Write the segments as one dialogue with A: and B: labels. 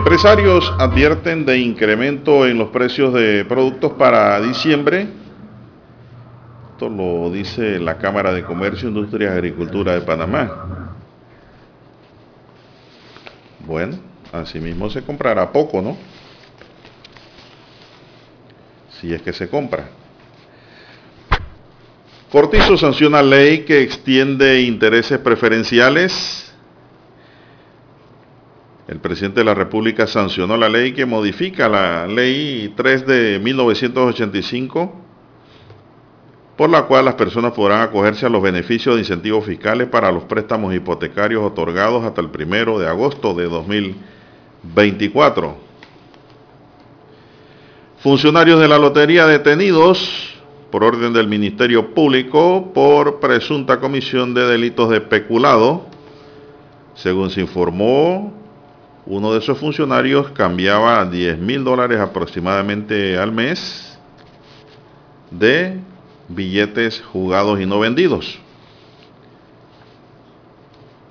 A: Empresarios advierten de incremento en los precios de productos para diciembre. Esto lo dice la Cámara de Comercio, Industria y Agricultura de Panamá. Bueno, asimismo se comprará poco, ¿no? Si es que se compra. Cortizo sanciona ley que extiende intereses preferenciales el presidente de la República sancionó la ley que modifica la ley 3 de 1985, por la cual las personas podrán acogerse a los beneficios de incentivos fiscales para los préstamos hipotecarios otorgados hasta el primero de agosto de 2024. Funcionarios de la lotería detenidos por orden del Ministerio Público por presunta comisión de delitos de peculado. Según se informó, uno de esos funcionarios cambiaba 10 mil dólares aproximadamente al mes de billetes jugados y no vendidos.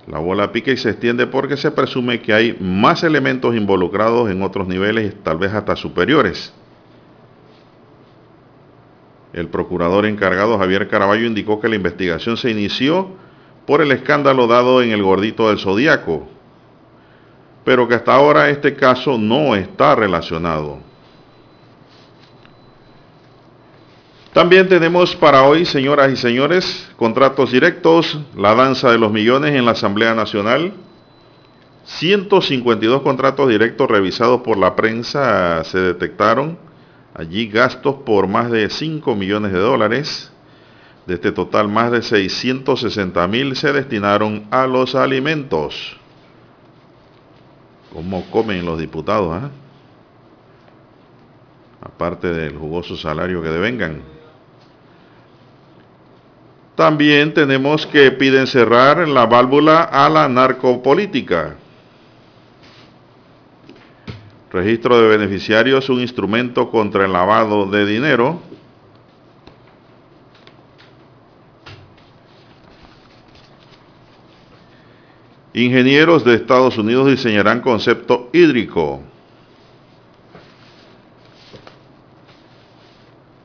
A: La bola pica y se extiende porque se presume que hay más elementos involucrados en otros niveles, tal vez hasta superiores. El procurador encargado Javier Caraballo indicó que la investigación se inició por el escándalo dado en el gordito del Zodíaco, pero que hasta ahora este caso no está relacionado. También tenemos para hoy, señoras y señores, contratos directos, la danza de los millones en la Asamblea Nacional. 152 contratos directos revisados por la prensa se detectaron. Allí gastos por más de 5 millones de dólares. De este total, más de 660 mil se destinaron a los alimentos. ¿Cómo comen los diputados? ah? Aparte del jugoso salario que devengan. También tenemos que piden cerrar la válvula a la narcopolítica. Registro de beneficiarios, un instrumento contra el lavado de dinero. Ingenieros de Estados Unidos diseñarán concepto hídrico.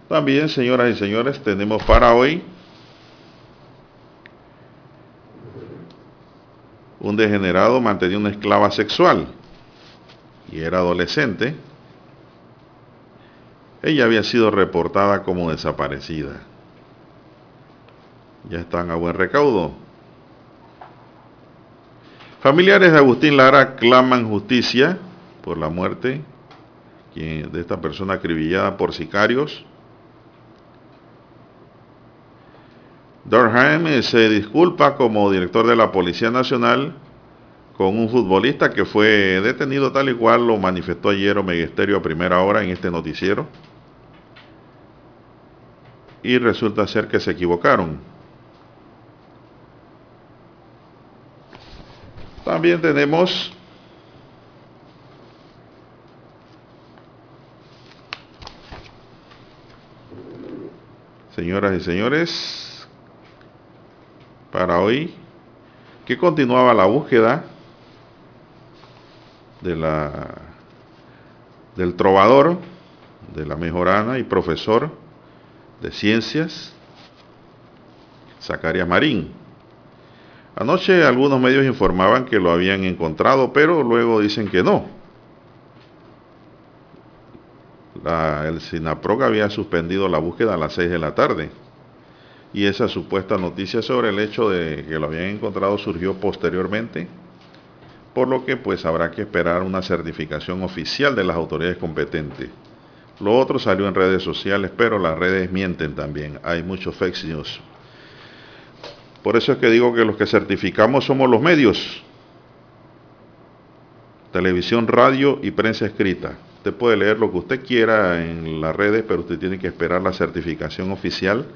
A: También, señoras y señores, tenemos para hoy un degenerado mantenía una esclava sexual y era adolescente. Ella había sido reportada como desaparecida. Ya están a buen recaudo. Familiares de Agustín Lara claman justicia por la muerte de esta persona acribillada por sicarios. Durham se disculpa como director de la Policía Nacional con un futbolista que fue detenido tal y cual lo manifestó ayer Omeguesterio a primera hora en este noticiero. Y resulta ser que se equivocaron. También tenemos señoras y señores, para hoy, que continuaba la búsqueda de la, del trovador, de la mejorana y profesor de ciencias, Zacarías Marín. Anoche algunos medios informaban que lo habían encontrado, pero luego dicen que no. el SINAPROC había suspendido la búsqueda a las 6 de la tarde. Y esa supuesta noticia sobre el hecho de que lo habían encontrado surgió posteriormente, por lo que pues habrá que esperar una certificación oficial de las autoridades competentes. Lo otro salió en redes sociales, pero las redes mienten también. Hay muchos fake news. Por eso es que digo que los que certificamos somos los medios. Televisión, radio y prensa escrita. Usted puede leer lo que usted quiera en las redes, pero usted tiene que esperar la certificación oficial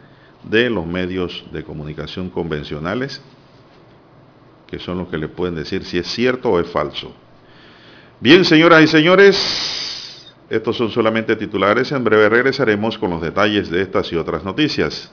A: de los medios de comunicación convencionales, que son los que le pueden decir si es cierto o es falso. Bien, señoras y señores, estos son solamente titulares. En breve regresaremos con los detalles de estas y otras noticias.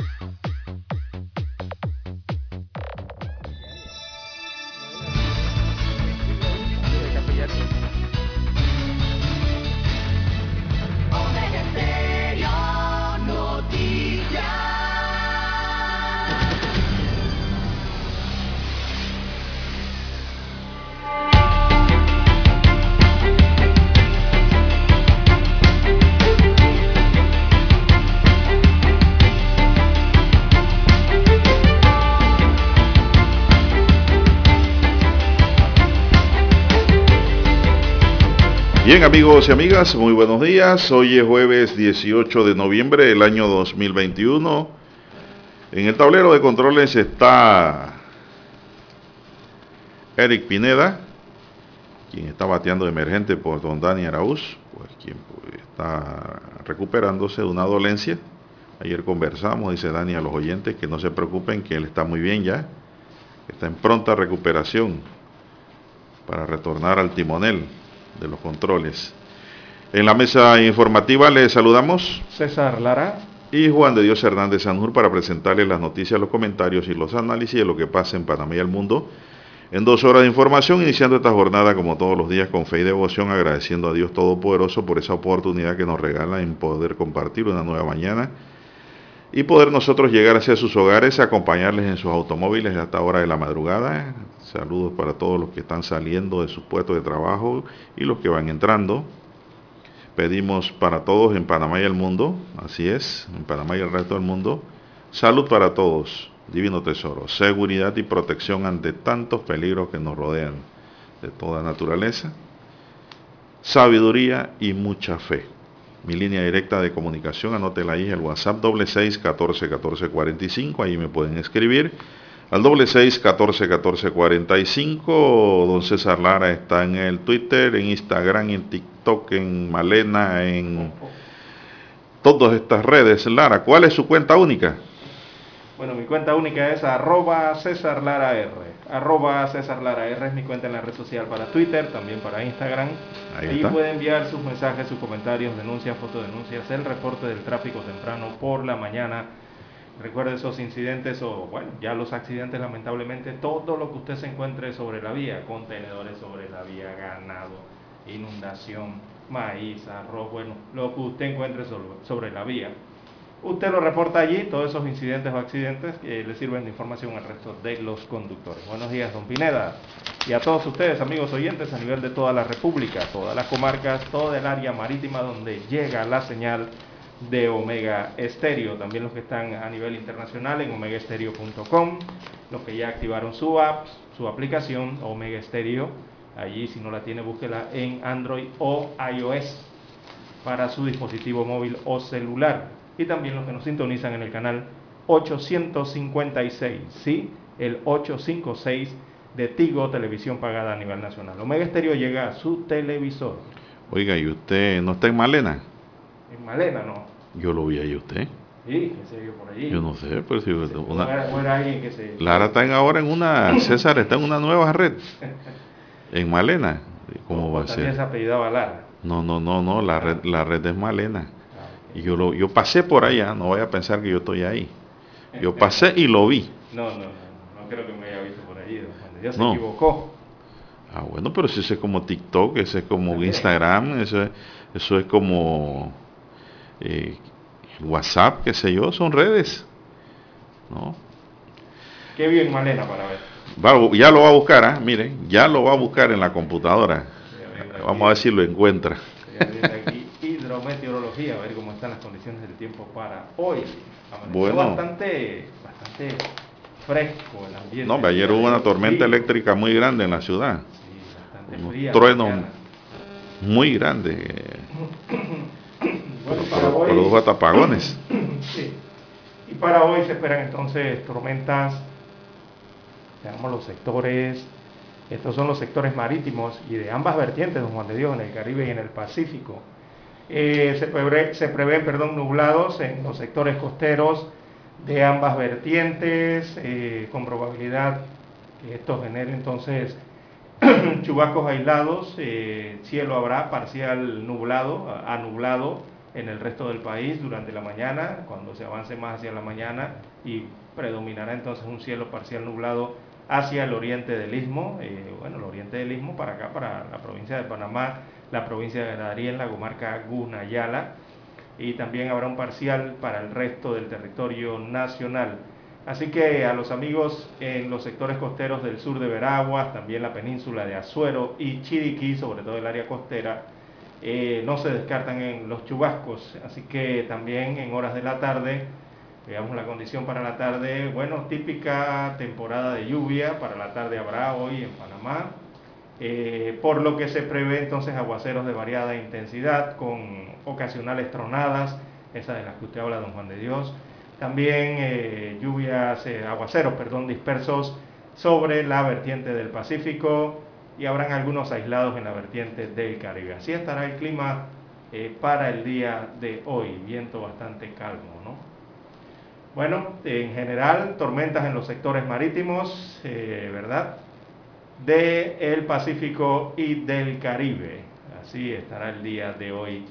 A: Bien amigos y amigas, muy buenos días. Hoy es jueves 18 de noviembre del año 2021. En el tablero de controles está Eric Pineda, quien está bateando de emergente por don Dani Araúz, pues quien está recuperándose de una dolencia. Ayer conversamos, dice Dani a los oyentes que no se preocupen, que él está muy bien ya, está en pronta recuperación para retornar al timonel de los controles. En la mesa informativa le saludamos
B: César Lara.
A: y Juan de Dios Hernández Sanjur para presentarles las noticias, los comentarios y los análisis de lo que pasa en Panamá y el mundo. En dos horas de información, iniciando esta jornada como todos los días con fe y devoción, agradeciendo a Dios Todopoderoso por esa oportunidad que nos regala en poder compartir una nueva mañana y poder nosotros llegar hacia sus hogares, acompañarles en sus automóviles hasta hora de la madrugada, Saludos para todos los que están saliendo de sus puestos de trabajo y los que van entrando. Pedimos para todos en Panamá y el mundo, así es, en Panamá y el resto del mundo, salud para todos, divino tesoro, seguridad y protección ante tantos peligros que nos rodean de toda naturaleza, sabiduría y mucha fe. Mi línea directa de comunicación, anótela ahí, el WhatsApp doble seis catorce catorce cuarenta y cinco, ahí me pueden escribir al doble seis catorce catorce cuarenta y cinco. Don César Lara está en el Twitter, en Instagram, en TikTok, en Malena, en todas estas redes. Lara, ¿cuál es su cuenta única?
B: Bueno, mi cuenta única es arroba César Lara R. Arroba César Lara R es mi cuenta en la red social para Twitter, también para Instagram. Ahí puede enviar sus mensajes, sus comentarios, denuncias, fotodenuncias, el reporte del tráfico temprano por la mañana Recuerde esos incidentes o, bueno, ya los accidentes lamentablemente, todo lo que usted se encuentre sobre la vía, contenedores sobre la vía, ganado, inundación, maíz, arroz, bueno, lo que usted encuentre sobre, la vía. Usted lo reporta allí, todos esos incidentes o accidentes que le sirven de información al resto de los conductores. Buenos días, don Pineda. Y a todos ustedes, amigos oyentes, a nivel de toda la República, todas las comarcas, toda el área marítima donde llega la señal de Omega Estéreo. También los que están a nivel internacional en omegaestereo.com, los que ya activaron su app, su aplicación Omega Estéreo. Allí si no la tiene, búsquela en Android o iOS para su dispositivo móvil o celular. Y también los que nos sintonizan en el canal 856, ¿sí? El 856 de Tigo Televisión pagada a nivel nacional. Omega Estéreo llega a su televisor.
A: Oiga, ¿y usted no está en Malena?
B: En Malena no.
A: Yo lo vi ahí usted.
B: Sí, qué sé yo por allí.
A: Yo no sé, pero si
B: una... que se...
A: Lara está ahora en una, César está en una nueva red. En Malena. ¿Cómo va a ser?
B: se apellidaba Lara.
A: No, no, no, no, la red, la red es Malena. Y yo lo, yo pasé por allá, no vaya a pensar que yo estoy ahí. Yo pasé y lo vi.
B: No, no, no, no creo que me haya visto por allí. Ya se equivocó.
A: Ah, bueno, pero si ese es como TikTok, ese es como Instagram, eso es, eso es como eh, WhatsApp, qué sé yo, son redes. ¿No?
B: Qué bien, Malena, para ver.
A: ya lo va a buscar, ¿ah? miren, ya lo va a buscar en la computadora. Vamos a ver si lo encuentra.
B: Aquí, hidrometeorología, a ver cómo están las condiciones del tiempo para hoy. Bueno. Bastante, bastante fresco el ambiente.
A: No, ayer hubo una tormenta eléctrica muy grande en la ciudad. Sí, bastante fría. Trueno muy grande. Bueno, para hoy, produjo atapagones.
B: Sí. Y para hoy se esperan entonces tormentas, veamos los sectores, estos son los sectores marítimos y de ambas vertientes, don Juan de Dios, en el Caribe y en el Pacífico. Eh, se, prevé, se prevén perdón, nublados en los sectores costeros de ambas vertientes, eh, con probabilidad que esto genere entonces chubascos aislados, eh, cielo habrá parcial nublado, a nublado en el resto del país durante la mañana, cuando se avance más hacia la mañana y predominará entonces un cielo parcial nublado hacia el oriente del istmo, eh, bueno, el oriente del istmo para acá, para la provincia de Panamá, la provincia de Darién, la comarca Gunayala, y también habrá un parcial para el resto del territorio nacional. Así que a los amigos en los sectores costeros del sur de Veraguas, también la península de Azuero y Chiriquí, sobre todo el área costera, eh, no se descartan en los chubascos. Así que también en horas de la tarde, veamos la condición para la tarde, bueno, típica temporada de lluvia, para la tarde habrá hoy en Panamá, eh, por lo que se prevé entonces aguaceros de variada intensidad con ocasionales tronadas, esa de las que usted habla, don Juan de Dios. También eh, lluvias, eh, aguaceros, perdón, dispersos sobre la vertiente del Pacífico y habrán algunos aislados en la vertiente del Caribe. Así estará el clima para el día de hoy, viento bastante calmo, ¿no? Bueno, en general, tormentas en los sectores marítimos, ¿verdad? Del Pacífico y del Caribe. Así estará el día de hoy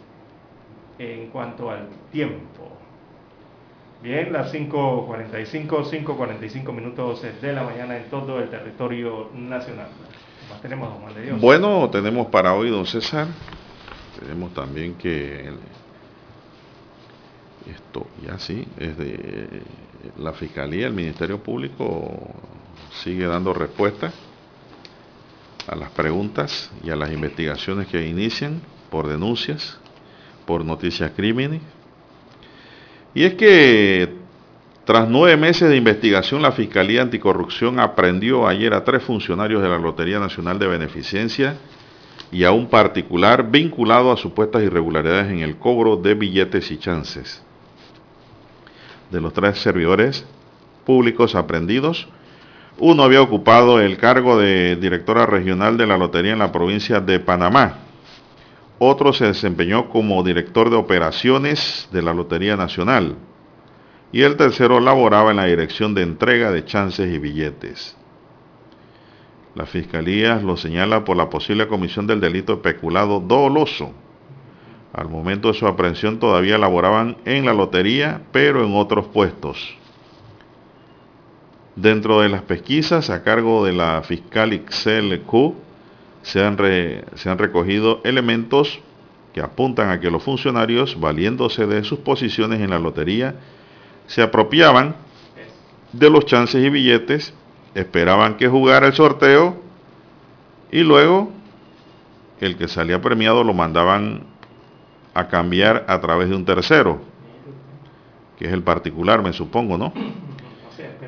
B: en cuanto al tiempo. Bien, las 5.45, 5.45 minutos de la mañana en todo el territorio nacional. De.
A: Bueno, tenemos para hoy, don César. Tenemos también que esto ya sí, es de la Fiscalía, el Ministerio Público sigue dando respuesta a las preguntas y a las investigaciones que inician por denuncias, por noticias crímenes. Y es que tras nueve meses de investigación, la Fiscalía Anticorrupción aprendió ayer a tres funcionarios de la Lotería Nacional de Beneficencia y a un particular vinculado a supuestas irregularidades en el cobro de billetes y chances. De los tres servidores públicos aprendidos, uno había ocupado el cargo de directora regional de la lotería en la provincia de Panamá. Otro se desempeñó como director de operaciones de la Lotería Nacional. Y el tercero laboraba en la dirección de entrega de chances y billetes. La fiscalía lo señala por la posible comisión del delito peculado doloso. Al momento de su aprehensión todavía laboraban en la lotería, pero en otros puestos. Dentro de las pesquisas a cargo de la fiscal Ixel Q se han, se han recogido elementos que apuntan a que los funcionarios, valiéndose de sus posiciones en la lotería, se apropiaban de los chances y billetes, esperaban que jugara el sorteo y luego el que salía premiado lo mandaban a cambiar a través de un tercero, que es el particular, me supongo, ¿no?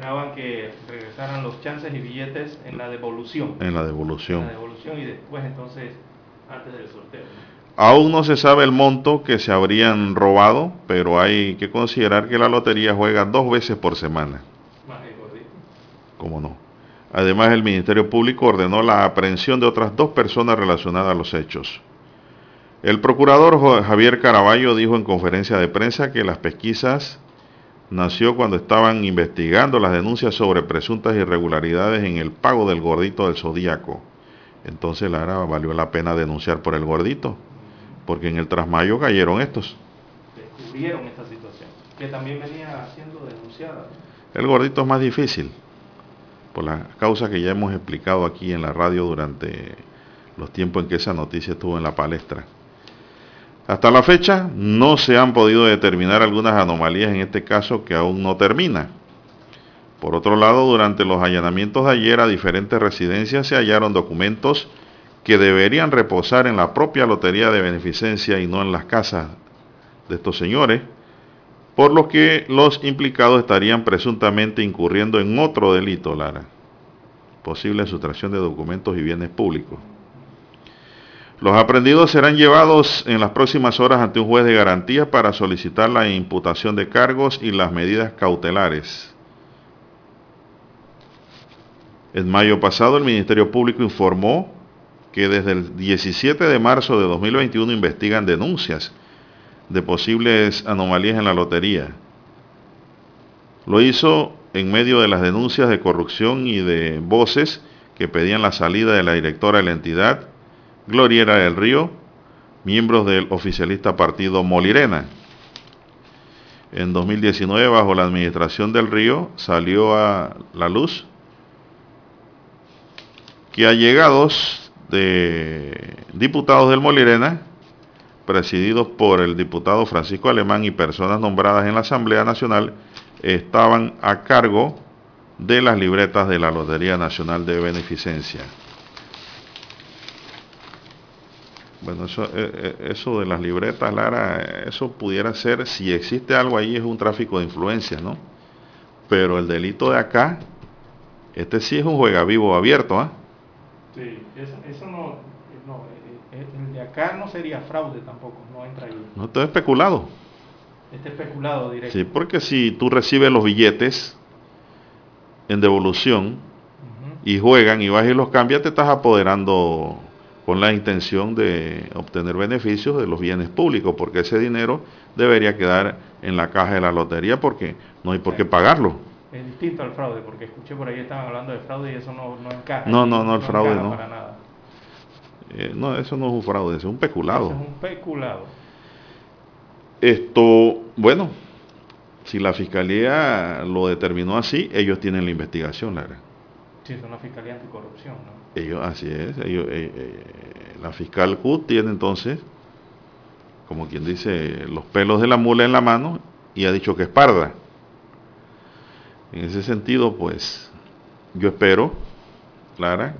B: Esperaban que regresaran los chances y billetes en la devolución.
A: En la devolución. En
B: la devolución y después entonces antes del sorteo.
A: Aún no se sabe el monto que se habrían robado, pero hay que considerar que la lotería juega dos veces por semana. ¿Cómo no? Además, el Ministerio Público ordenó la aprehensión de otras dos personas relacionadas a los hechos. El procurador Javier Caraballo dijo en conferencia de prensa que las pesquisas nació cuando estaban investigando las denuncias sobre presuntas irregularidades en el pago del gordito del Zodíaco. Entonces, Lara, valió la pena denunciar por el gordito, porque en el trasmayo cayeron estos.
B: Descubrieron esta situación, que también venía siendo denunciada.
A: El gordito es más difícil, por las causas que ya hemos explicado aquí en la radio durante los tiempos en que esa noticia estuvo en la palestra. Hasta la fecha no se han podido determinar algunas anomalías en este caso que aún no termina. Por otro lado, durante los allanamientos de ayer a diferentes residencias se hallaron documentos que deberían reposar en la propia lotería de beneficencia y no en las casas de estos señores, por lo que los implicados estarían presuntamente incurriendo en otro delito, Lara, posible sustracción de documentos y bienes públicos. Los aprendidos serán llevados en las próximas horas ante un juez de garantía para solicitar la imputación de cargos y las medidas cautelares. En mayo pasado el Ministerio Público informó que desde el 17 de marzo de 2021 investigan denuncias de posibles anomalías en la lotería. Lo hizo en medio de las denuncias de corrupción y de voces que pedían la salida de la directora de la entidad Gloriera del Río, miembros del oficialista partido Molirena. En 2019, bajo la administración del Río, salió a la luz que allegados de diputados del Molirena, presididos por el diputado Francisco Alemán y personas nombradas en la Asamblea Nacional, estaban a cargo de las libretas de la Lotería Nacional de Beneficencia. Bueno, eso, eh, eh, eso de las libretas, Lara, eso pudiera ser, si existe algo ahí, es un tráfico de influencia, ¿no? Pero el delito de acá, este sí es un juega vivo abierto, ¿ah?
B: Sí, eso, no, no, eh, el de acá no sería fraude tampoco, no entra ahí.
A: No, esto es especulado.
B: Este especulado directo.
A: Sí, porque si tú recibes los billetes en devolución y juegan y vas y los cambias, te estás apoderando con la intención de obtener beneficios de los bienes públicos, porque ese dinero debería quedar en la caja de la lotería porque no hay por qué pagarlo.
B: Es distinto al fraude, porque escuché por ahí estaban hablando de fraude y eso no, no encaja.
A: No, no, no, el fraude no. Para nada. Eh, no, eso no es un fraude, eso es un peculado.
B: Eso es un peculado.
A: Esto, bueno, si la fiscalía lo determinó así, ellos tienen la investigación, Lara.
B: Sí, es una fiscalía anticorrupción, ¿no?
A: Ellos, así es, ellos, eh, eh, la fiscal CUT tiene entonces, como quien dice, los pelos de la mula en la mano y ha dicho que es parda. En ese sentido, pues, yo espero, Clara,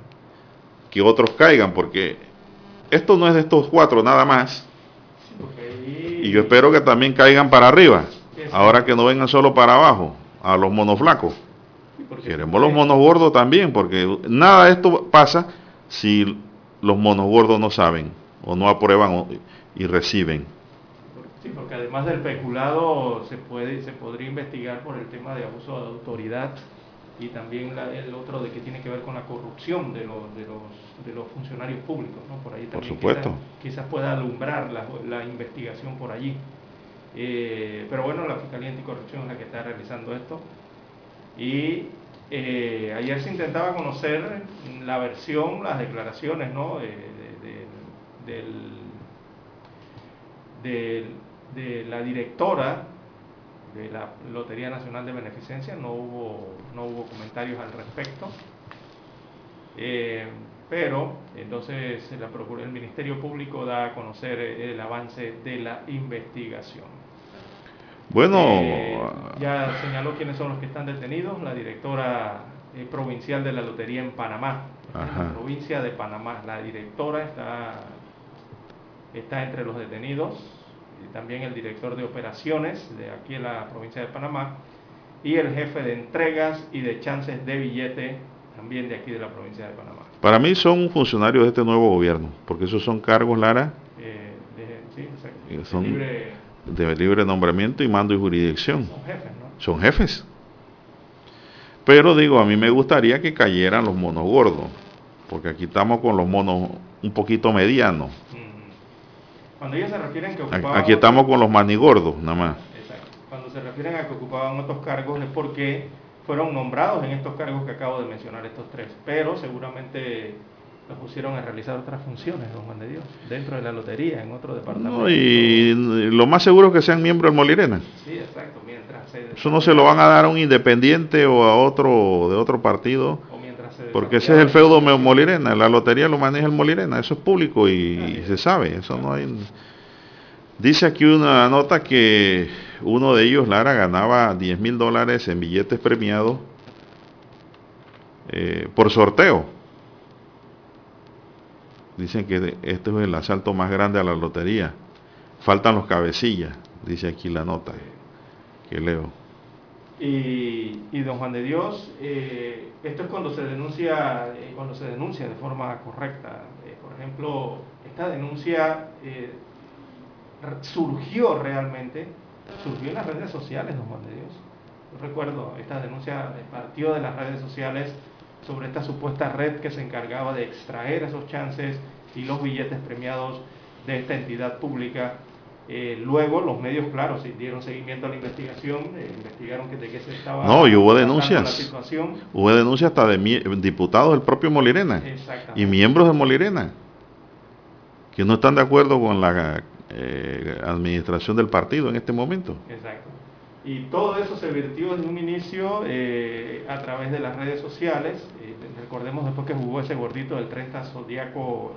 A: que otros caigan, porque esto no es de estos cuatro nada más. Y yo espero que también caigan para arriba, ahora que no vengan solo para abajo, a los monoflacos. Queremos los monos gordos también, porque nada de esto pasa si los monos gordos no saben o no aprueban y reciben.
B: Sí, porque además del peculado se puede se podría investigar por el tema de abuso de autoridad y también el otro de que tiene que ver con la corrupción de los, de los, de los funcionarios públicos, ¿no? Por ahí
A: también por supuesto.
B: Quizás, pueda alumbrar la, investigación por allí. Eh, pero bueno, la Fiscalía Anticorrupción es la que está realizando esto. Y eh, ayer se intentaba conocer la versión, las declaraciones ¿no? de, la directora de la Lotería Nacional de Beneficencia, no hubo, no hubo comentarios al respecto. Eh, pero entonces la el Ministerio Público da a conocer el avance de la investigación.
A: Bueno,
B: eh, ya señaló quiénes son los que están detenidos, la directora eh, provincial de la Lotería en Panamá, en la provincia de Panamá. La directora está, está entre los detenidos, y también el director de operaciones de aquí en la provincia de Panamá, y el jefe de entregas y de chances de billete también de aquí de la provincia de Panamá.
A: Para mí son funcionarios de este nuevo gobierno, porque esos son cargos, Lara.
B: Eh, sí,
A: son, de libre nombramiento y mando y jurisdicción.
B: Son jefes, ¿no?
A: Son jefes. Pero digo, a mí me gustaría que cayeran los monos gordos, porque aquí estamos con los monos un poquito medianos.
B: Cuando ellos se refieren que
A: ocupaban Aquí estamos con los manigordos, nada más.
B: Exacto. Cuando se refieren a que ocupaban otros cargos es porque fueron nombrados en estos cargos que acabo de mencionar, estos tres. Pero seguramente los pusieron a realizar otras funciones, don Juan de Dios, dentro de la lotería, en otro departamento.
A: y lo más seguro es que sean miembros del Molirena.
B: Sí, exacto. Mientras
A: Eso no se lo van a dar a un independiente o a otro de otro partido. porque ese es el feudo Molirena. La lotería lo maneja el Molirena. Eso es público y, se sabe. Eso no hay. Dice aquí una nota que uno de ellos, Lara, ganaba 10 mil dólares en billetes premiados eh, por sorteo Dicen que este es el asalto más grande a la lotería. Faltan los cabecillas, dice aquí la nota que leo.
B: Y, don Juan de Dios, eh, esto es cuando se denuncia, eh, cuando se denuncia de forma correcta. Eh, por ejemplo, esta denuncia surgió realmente, surgió en las redes sociales, don Juan de Dios. Yo recuerdo, esta denuncia partió de las redes sociales sobre esta supuesta red que se encargaba de extraer esos chances y los billetes premiados de esta entidad pública. Eh, luego los medios, claro, se dieron seguimiento a la investigación, eh, investigaron que de qué se estaba...
A: No, y hubo denuncias. Hubo denuncias hasta de diputados del propio Molirena y miembros de Molirena que no están de acuerdo con la eh, administración del partido en este momento.
B: Exacto. Y todo eso se vertió desde un inicio eh, a través de las redes sociales. Eh, recordemos después que jugó ese gordito del 30 Zodíaco,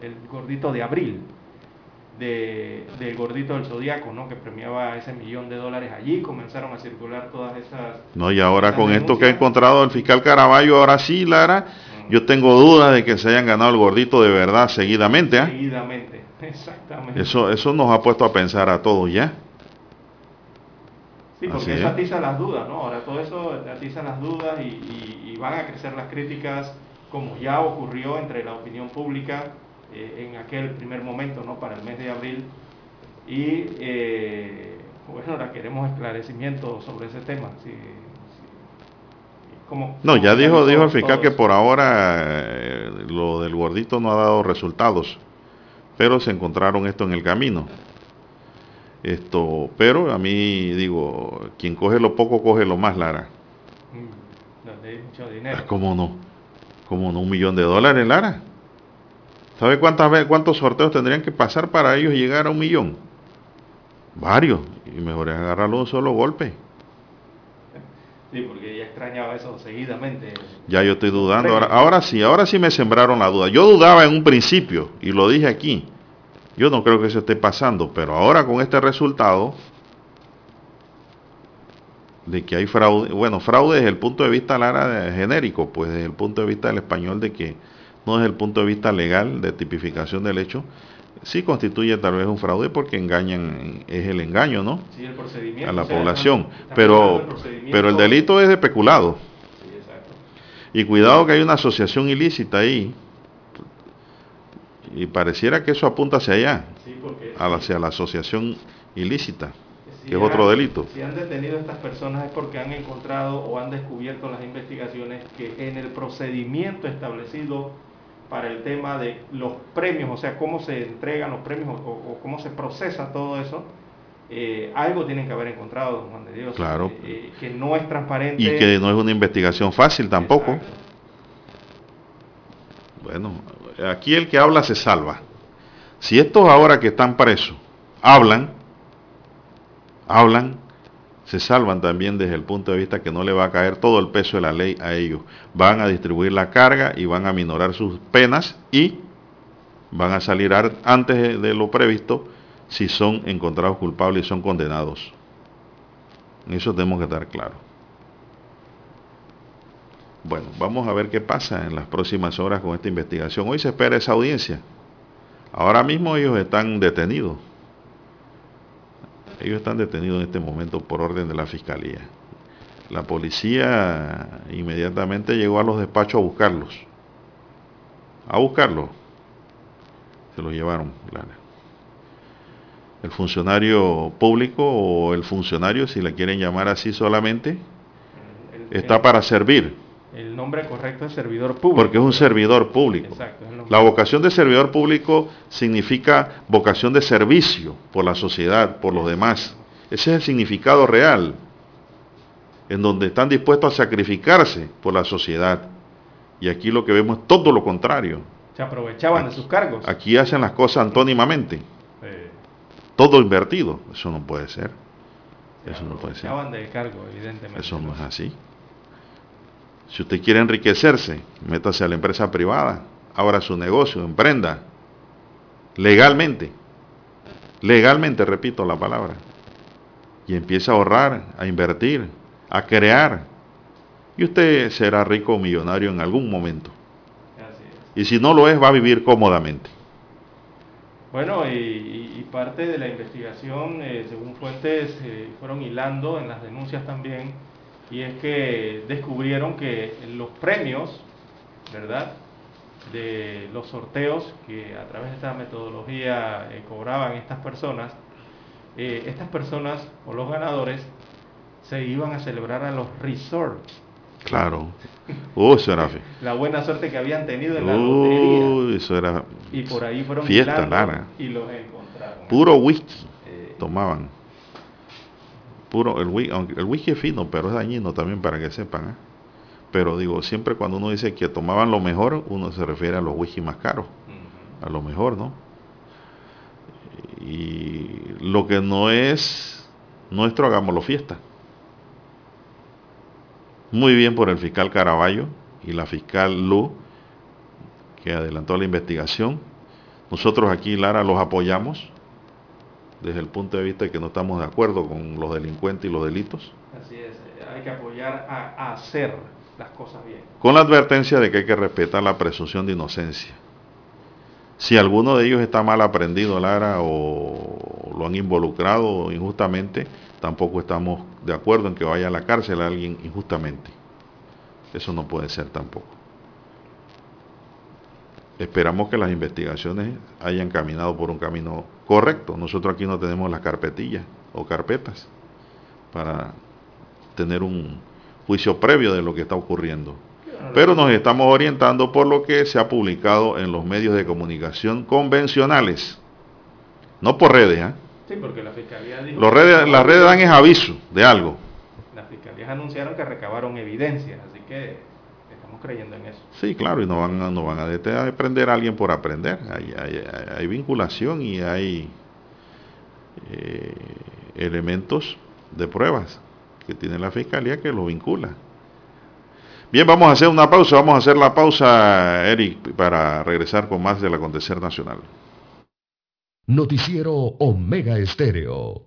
B: el, gordito de abril, del gordito del Zodíaco, ¿no? que premiaba ese millón de dólares allí. Comenzaron a circular todas esas.
A: No, y ahora con esto que ha encontrado el fiscal Caraballo, ahora sí, Lara, yo tengo dudas de que se hayan ganado el gordito de verdad seguidamente. ¿eh?
B: Seguidamente, exactamente.
A: Eso, eso nos ha puesto a pensar a todos ya.
B: Sí, porque eso atiza las dudas, ¿no? Ahora todo eso atiza las dudas y, van a crecer las críticas, como ya ocurrió entre la opinión pública eh, en aquel primer momento, ¿no? Para el mes de abril. Y eh, bueno, ahora queremos esclarecimiento sobre ese tema.
A: no, ya dijo, dijo el fiscal que por ahora eh, lo del gordito no ha dado resultados, pero se encontraron esto en el camino. Esto, pero a mí digo, quien coge lo poco coge lo más, Lara.
B: Mm, ah,
A: ¿Cómo no? ¿Cómo no? Un millón de dólares, Lara. ¿Sabe cuántas veces, cuántos sorteos tendrían que pasar para ellos llegar a un millón? Varios. Y mejor es agarrarlo un solo golpe.
B: Sí, porque ya extrañaba eso seguidamente.
A: Ya yo estoy dudando. Ahora, ahora sí, ahora sí me sembraron la duda. Yo dudaba en un principio, y lo dije aquí. Yo no creo que eso esté pasando, pero ahora con este resultado de que hay fraude, bueno, fraude desde el punto de vista Lara genérico, pues desde el punto de vista del español de que no desde el punto de vista legal de tipificación del hecho, sí constituye tal vez un fraude porque engañan, es el engaño, ¿no?
B: Sí, el procedimiento.
A: A la población, pero, pero el delito es de peculado. Sí, exacto. Y cuidado que hay una asociación ilícita ahí, y pareciera que eso apunta hacia allá, hacia la asociación ilícita, que es otro delito.
B: Si han detenido a estas personas es porque han encontrado o han descubierto las investigaciones que en el procedimiento establecido para el tema de los premios, o sea, cómo se entregan los premios o, cómo se procesa todo eso, eh, algo tienen que haber encontrado, don Juan de Dios.
A: Claro.
B: Eh, que no es transparente.
A: Y que no es una investigación fácil tampoco. Bueno, aquí el que habla se salva. Si estos ahora que están presos hablan, hablan, se salvan también desde el punto de vista que no le va a caer todo el peso de la ley a ellos. Van a distribuir la carga y van a minorar sus penas y van a salir antes de lo previsto si son encontrados culpables y son condenados. Eso tenemos que estar claros. Bueno, vamos a ver qué pasa en las próximas horas con esta investigación. Hoy se espera esa audiencia. Ahora mismo ellos están detenidos. Ellos están detenidos en este momento por orden de la fiscalía. La policía inmediatamente llegó a los despachos a buscarlos. A buscarlos. Se los llevaron. El funcionario público o el funcionario, si le quieren llamar así solamente, está para servir.
B: El nombre correcto es servidor público.
A: Porque es un servidor público. Exacto, la vocación de servidor público significa vocación de servicio por la sociedad, por los demás. Ese es el significado real, en donde están dispuestos a sacrificarse por la sociedad. Y aquí lo que vemos es todo lo contrario.
B: Se aprovechaban de sus cargos.
A: Aquí hacen las cosas antónimamente. Todo invertido. Eso no puede ser. Eso no puede ser.
B: de cargo, evidentemente.
A: Eso no es así. Si usted quiere enriquecerse, métase a la empresa privada, abra su negocio, emprenda, legalmente, legalmente, repito la palabra, y empiece a ahorrar, a invertir, a crear, y usted será rico o millonario en algún momento. Y si no lo es, va a vivir cómodamente.
B: Bueno, y, parte de la investigación, eh, según fuentes, eh, fueron hilando en las denuncias también, y es que descubrieron que los premios, ¿verdad? De los sorteos que a través de esta metodología eh, cobraban estas personas, estas personas o los ganadores se iban a celebrar a los resorts
A: Claro. Uh, eso era
B: La buena suerte que habían tenido en la lotería.
A: eso era
B: y por ahí fueron
A: fiesta, Lara.
B: Y los encontraron.
A: Puro whisky eh. tomaban. Puro, el, el whisky es fino, pero es dañino también para que sepan. ¿eh? Pero digo, siempre cuando uno dice que tomaban lo mejor, uno se refiere a los whisky más caros. A lo mejor, ¿no? Y lo que no es nuestro, hagámoslo fiesta. Muy bien por el fiscal Caraballo y la fiscal Lu, que adelantó la investigación. Nosotros aquí, Lara, los apoyamos desde el punto de vista de que no estamos de acuerdo con los delincuentes y los delitos.
B: Así es, hay que apoyar a, hacer las cosas bien.
A: Con la advertencia de que hay que respetar la presunción de inocencia. Si alguno de ellos está mal aprendido, Lara, o lo han involucrado injustamente, tampoco estamos de acuerdo en que vaya a la cárcel a alguien injustamente. Eso no puede ser tampoco. Esperamos que las investigaciones hayan caminado por un camino correcto. Nosotros aquí no tenemos las carpetillas o carpetas para tener un juicio previo de lo que está ocurriendo. Pero nos estamos orientando por lo que se ha publicado en los medios de comunicación convencionales. No por redes, ¿eh?
B: Sí, porque la fiscalía dijo...
A: Los redes, las redes dan es aviso de algo.
B: Las fiscalías anunciaron que recabaron evidencias, así que estamos creyendo en eso.
A: Sí, claro, y no van, no van a detener a alguien por aprender. Hay, hay, vinculación y hay eh, elementos de pruebas que tiene la fiscalía que lo vincula. Bien, vamos a hacer una pausa. Vamos a hacer la pausa, Eric, para regresar con más del acontecer nacional.
C: Noticiero Omega Estéreo.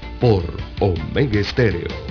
C: por Omega Estéreo.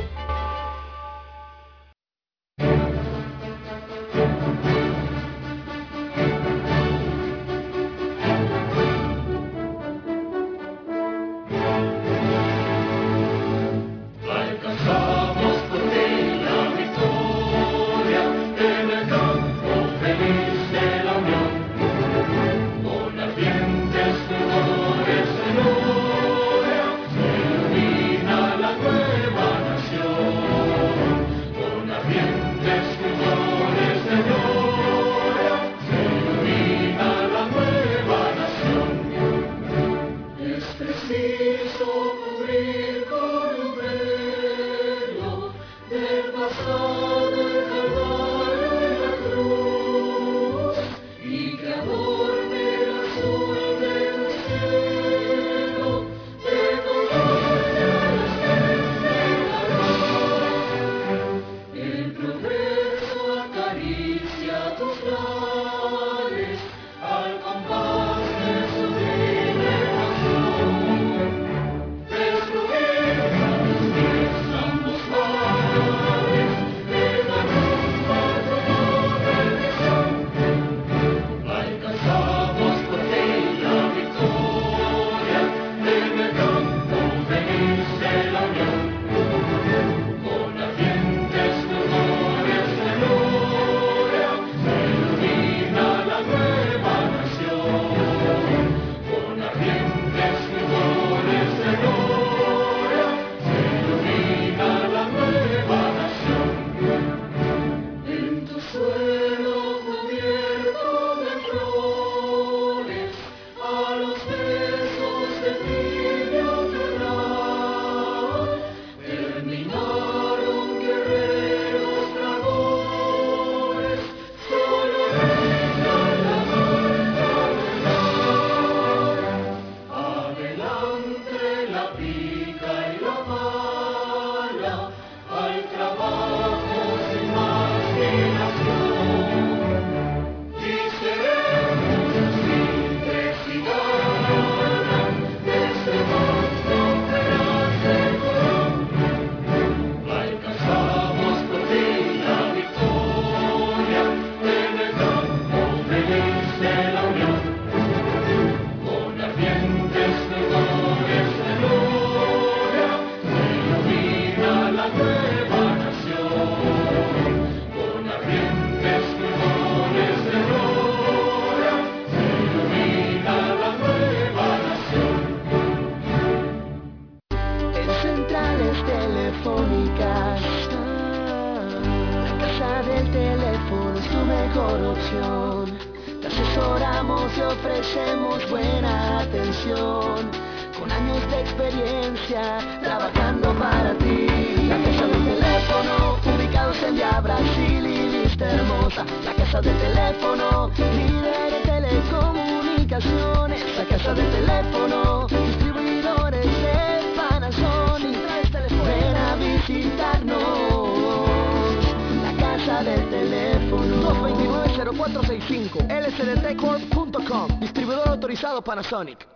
D: Teléfono 229-0465 lsdtcorp.com Distribuidor autorizado Panasonic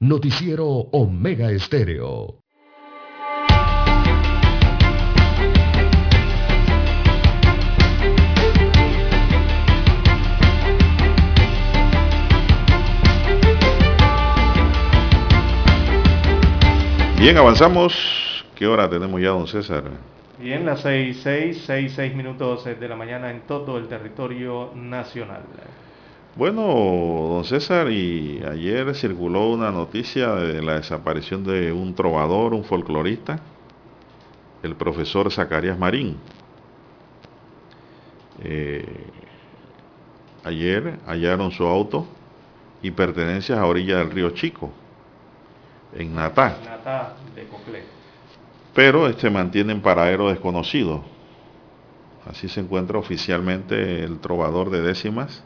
C: Noticiero Omega Estéreo
A: Bien, avanzamos. ¿Qué hora tenemos ya, don César?
B: Bien, las 6, 6, 6, 6 minutos de la mañana en todo el territorio nacional.
A: Bueno, don César, y ayer circuló una noticia de la desaparición de un trovador, un folclorista, el profesor Zacarías Marín. Eh, ayer hallaron su auto y pertenencias a orilla del río Chico, en Natá.
B: Natá de Coclé
A: pero este mantiene en paradero desconocido. Así se encuentra oficialmente el trovador de décimas.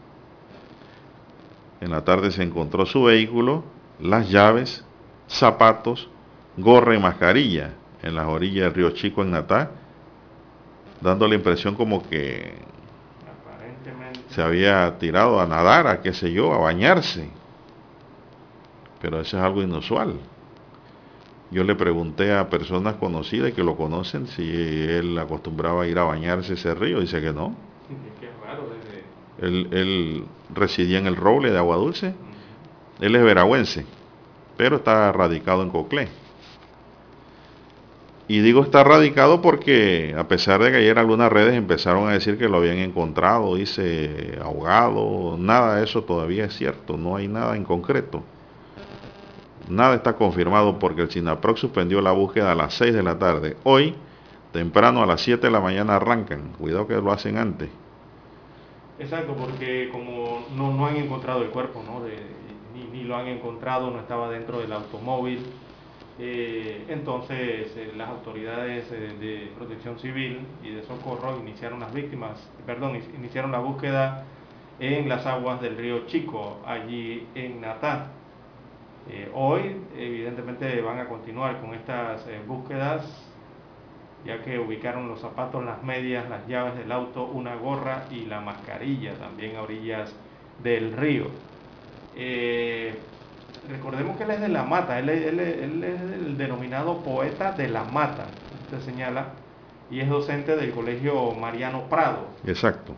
A: En la tarde se encontró su vehículo, las llaves, zapatos, gorra y mascarilla en las orillas del río Chico en Natá, dando la impresión como que se había tirado a nadar, a qué sé yo, a bañarse. Pero eso es algo inusual. Yo le pregunté a personas conocidas que lo conocen si él acostumbraba a ir a bañarse ese río. Dice que no. Él, residía en el Roble de Agua Dulce. Él es veragüense, pero está radicado en Coclé. Y digo está radicado porque a pesar de que ayer algunas redes empezaron a decir que lo habían encontrado, dice ahogado, nada de eso todavía es cierto, no hay nada en concreto. Nada está confirmado porque el SINAPROC suspendió la búsqueda a las 6 de la tarde. Hoy, temprano a las 7 de la mañana arrancan. Cuidado que lo hacen antes.
B: Exacto, porque como no, han encontrado el cuerpo, ¿no? ni, lo han encontrado, no estaba dentro del automóvil. Eh, entonces eh, las autoridades eh, de protección civil y de socorro iniciaron las víctimas, perdón, iniciaron la búsqueda en las aguas del río Chico, allí en Natá. Eh, hoy evidentemente van a continuar con estas eh, búsquedas, ya que ubicaron los zapatos, las medias, las llaves del auto, una gorra y la mascarilla también a orillas del río. Eh, recordemos que él es de La Mata, él, es el denominado poeta de La Mata, usted señala, y es docente del Colegio Mariano Prado.
A: Exacto,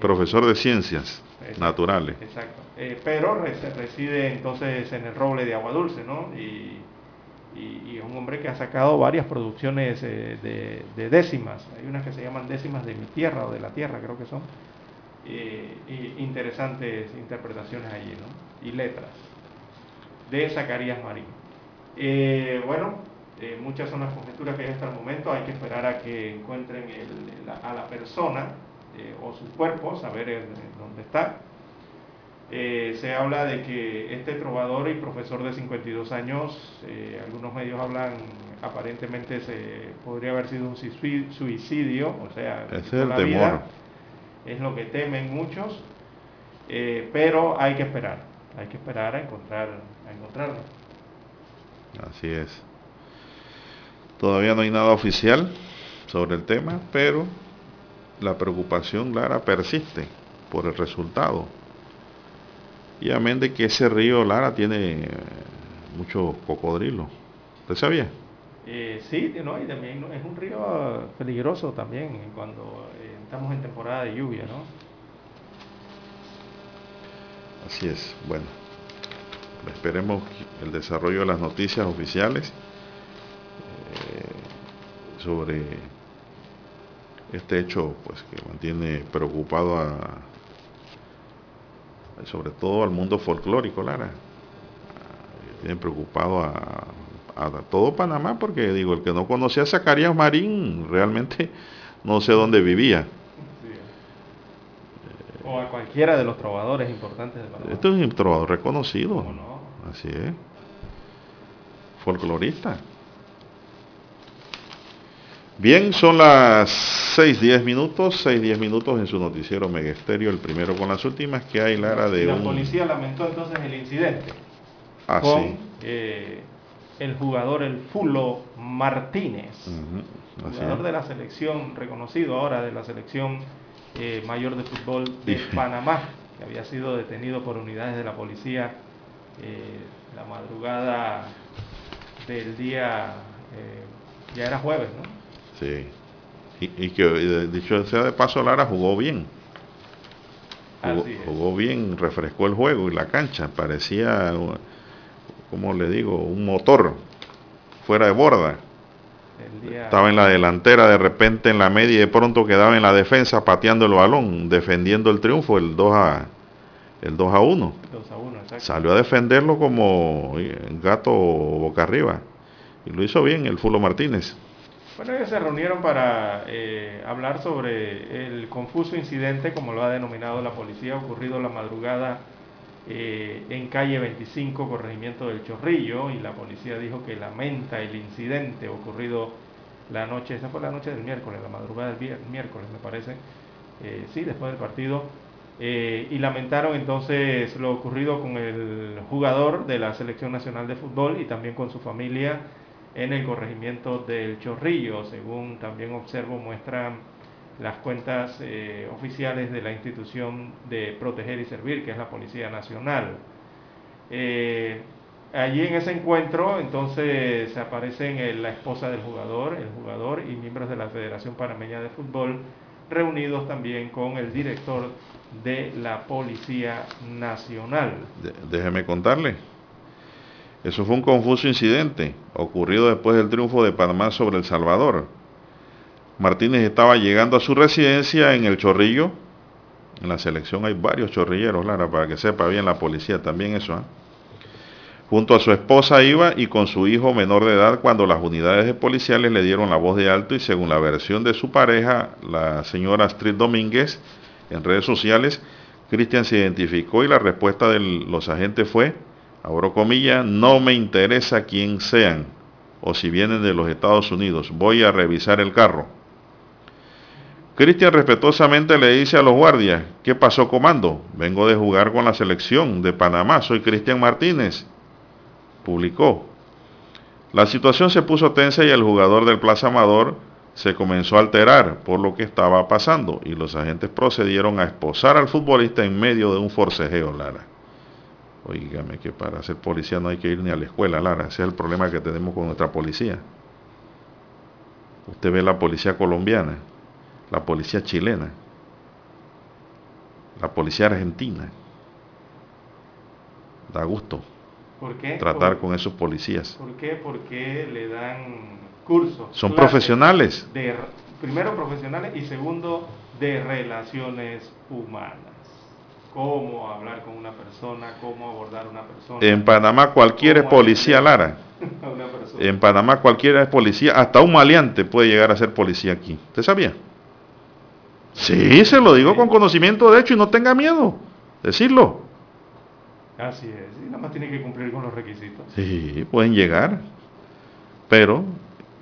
A: profesor de ciencias naturales.
B: Exacto. Eh, pero reside entonces en el roble de agua dulce, ¿no? Y, es un hombre que ha sacado varias producciones eh, de, décimas. Hay unas que se llaman décimas de mi tierra o de la tierra, creo que son. Eh, interesantes interpretaciones allí, ¿no? Y letras de Zacarías Marín. bueno, muchas son las conjeturas que hay hasta el momento. Hay que esperar a que encuentren a la persona o su cuerpo, saber dónde está eh, se habla de que este trovador y profesor de 52 años, eh, algunos medios hablan, aparentemente se podría haber sido un suicidio, o sea,
A: es el la Vida,
B: es lo que temen muchos, eh, pero hay que esperar, hay que esperar a encontrar, a encontrarlo.
A: Así es. Todavía no hay nada oficial sobre el tema, pero la preocupación, Lara, persiste por el resultado y amén de que ese río Lara tiene eh, mucho cocodrilo. ¿Usted sabía?
B: Eh, sí, no, y también es un río peligroso también cuando eh, estamos en temporada de lluvia, ¿no?
A: Así es, bueno, esperemos el desarrollo de las noticias oficiales sobre este hecho pues que mantiene preocupado a, sobre todo al mundo folclórico, Lara. Tienen preocupado a, todo Panamá porque digo, el que no conocía a Zacarías Marín realmente no sé dónde vivía.
B: O a cualquiera de los trovadores importantes de Panamá.
A: Este es un trovador reconocido. Así es. Folclorista. Bien, son las 6-10 minutos, 6-10 minutos en su noticiero Megesterio, el primero con las últimas que hay, Lara, de
B: La policía lamentó entonces el incidente
A: ah,
B: con eh, el jugador, el Fulo Martínez, jugador de la selección, reconocido ahora de la selección eh, mayor de fútbol de Panamá, que había sido detenido por unidades de la policía eh, la madrugada del día, ya era jueves, ¿no?
A: Sí. Y, que dicho sea de paso, Lara jugó bien. Jugó, bien, refrescó el juego y la cancha. Parecía, como le digo, un motor fuera de borda. Estaba en la delantera, de repente en la media y de pronto quedaba en la defensa pateando el balón, defendiendo el triunfo, el 2 a, el 2 a 1. Salió a defenderlo como gato boca arriba. Y lo hizo bien el Fulo Martínez.
B: Bueno, ellos se reunieron para eh, hablar sobre el confuso incidente, como lo ha denominado la policía, ocurrido la madrugada eh, en calle 25, corregimiento del Chorrillo, y la policía dijo que lamenta el incidente ocurrido la noche, esa fue la noche del miércoles, la madrugada del miércoles me parece, eh, sí, después del partido, y lamentaron entonces lo ocurrido con el jugador de la Selección Nacional de Fútbol y también con su familia en el corregimiento del Chorrillo, según también observo muestran las cuentas eh, oficiales de la institución de Proteger y Servir, que es la Policía Nacional. Eh, allí en ese encuentro, entonces aparecen la esposa del jugador, el jugador y miembros de la Federación Panameña de Fútbol, reunidos también con el director de la Policía Nacional.
A: déjeme contarle, eso fue un confuso incidente ocurrido después del triunfo de Panamá sobre El Salvador. Martínez estaba llegando a su residencia en El Chorrillo. En la selección hay varios chorrilleros, Lara, para que sepa bien la policía también eso. ¿ah? Junto a su esposa iba y con su hijo menor de edad cuando las unidades policiales le dieron la voz de alto y según la versión de su pareja, la señora Astrid Domínguez, en redes sociales, Cristian se identificó y la respuesta de los agentes fue, abro comillas, no me interesa quién sean o si vienen de los Estados Unidos, voy a revisar el carro. Cristian respetuosamente le dice a los guardias, ¿qué pasó comando? Vengo de jugar con la selección de Panamá, soy Cristian Martínez. Publicó. La situación se puso tensa y el jugador del Plaza Amador se comenzó a alterar por lo que estaba pasando y los agentes procedieron a esposar al futbolista en medio de un forcejeo, Lara. Oígame que para ser policía no hay que ir ni a la escuela, Lara. Ese es el problema que tenemos con nuestra policía. Usted ve la policía colombiana, la policía chilena, la policía argentina. Da gusto tratar con esos policías.
B: ¿Por qué? Porque le dan cursos.
A: Son profesionales.
B: De, primero profesionales y segundo de relaciones humanas cómo hablar con una persona, cómo abordar a una persona.
A: En Panamá cualquiera es policía, Lara. En Panamá cualquiera es policía, hasta un maleante puede llegar a ser policía aquí. ¿Usted sabía? Sí, se lo digo con conocimiento de hecho y no tenga miedo. Decirlo.
B: Así es, y nada más tiene que cumplir con los requisitos.
A: Sí, pueden llegar. Pero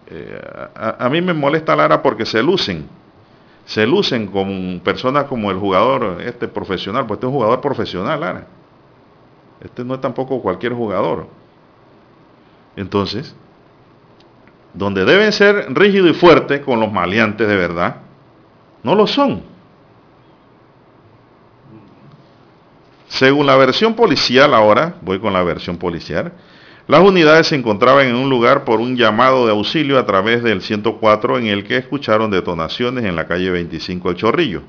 A: eh, a mí me molesta Lara porque se lucen se lucen con personas como el jugador este profesional, pues este es un jugador profesional, Lara. Este no es tampoco cualquier jugador. Entonces, donde deben ser rígido y fuerte con los maleantes de verdad, no lo son. Según la versión policial ahora, voy con la versión policial, las unidades se encontraban en un lugar por un llamado de auxilio a través del 104 en el que escucharon detonaciones en la calle 25 El Chorrillo.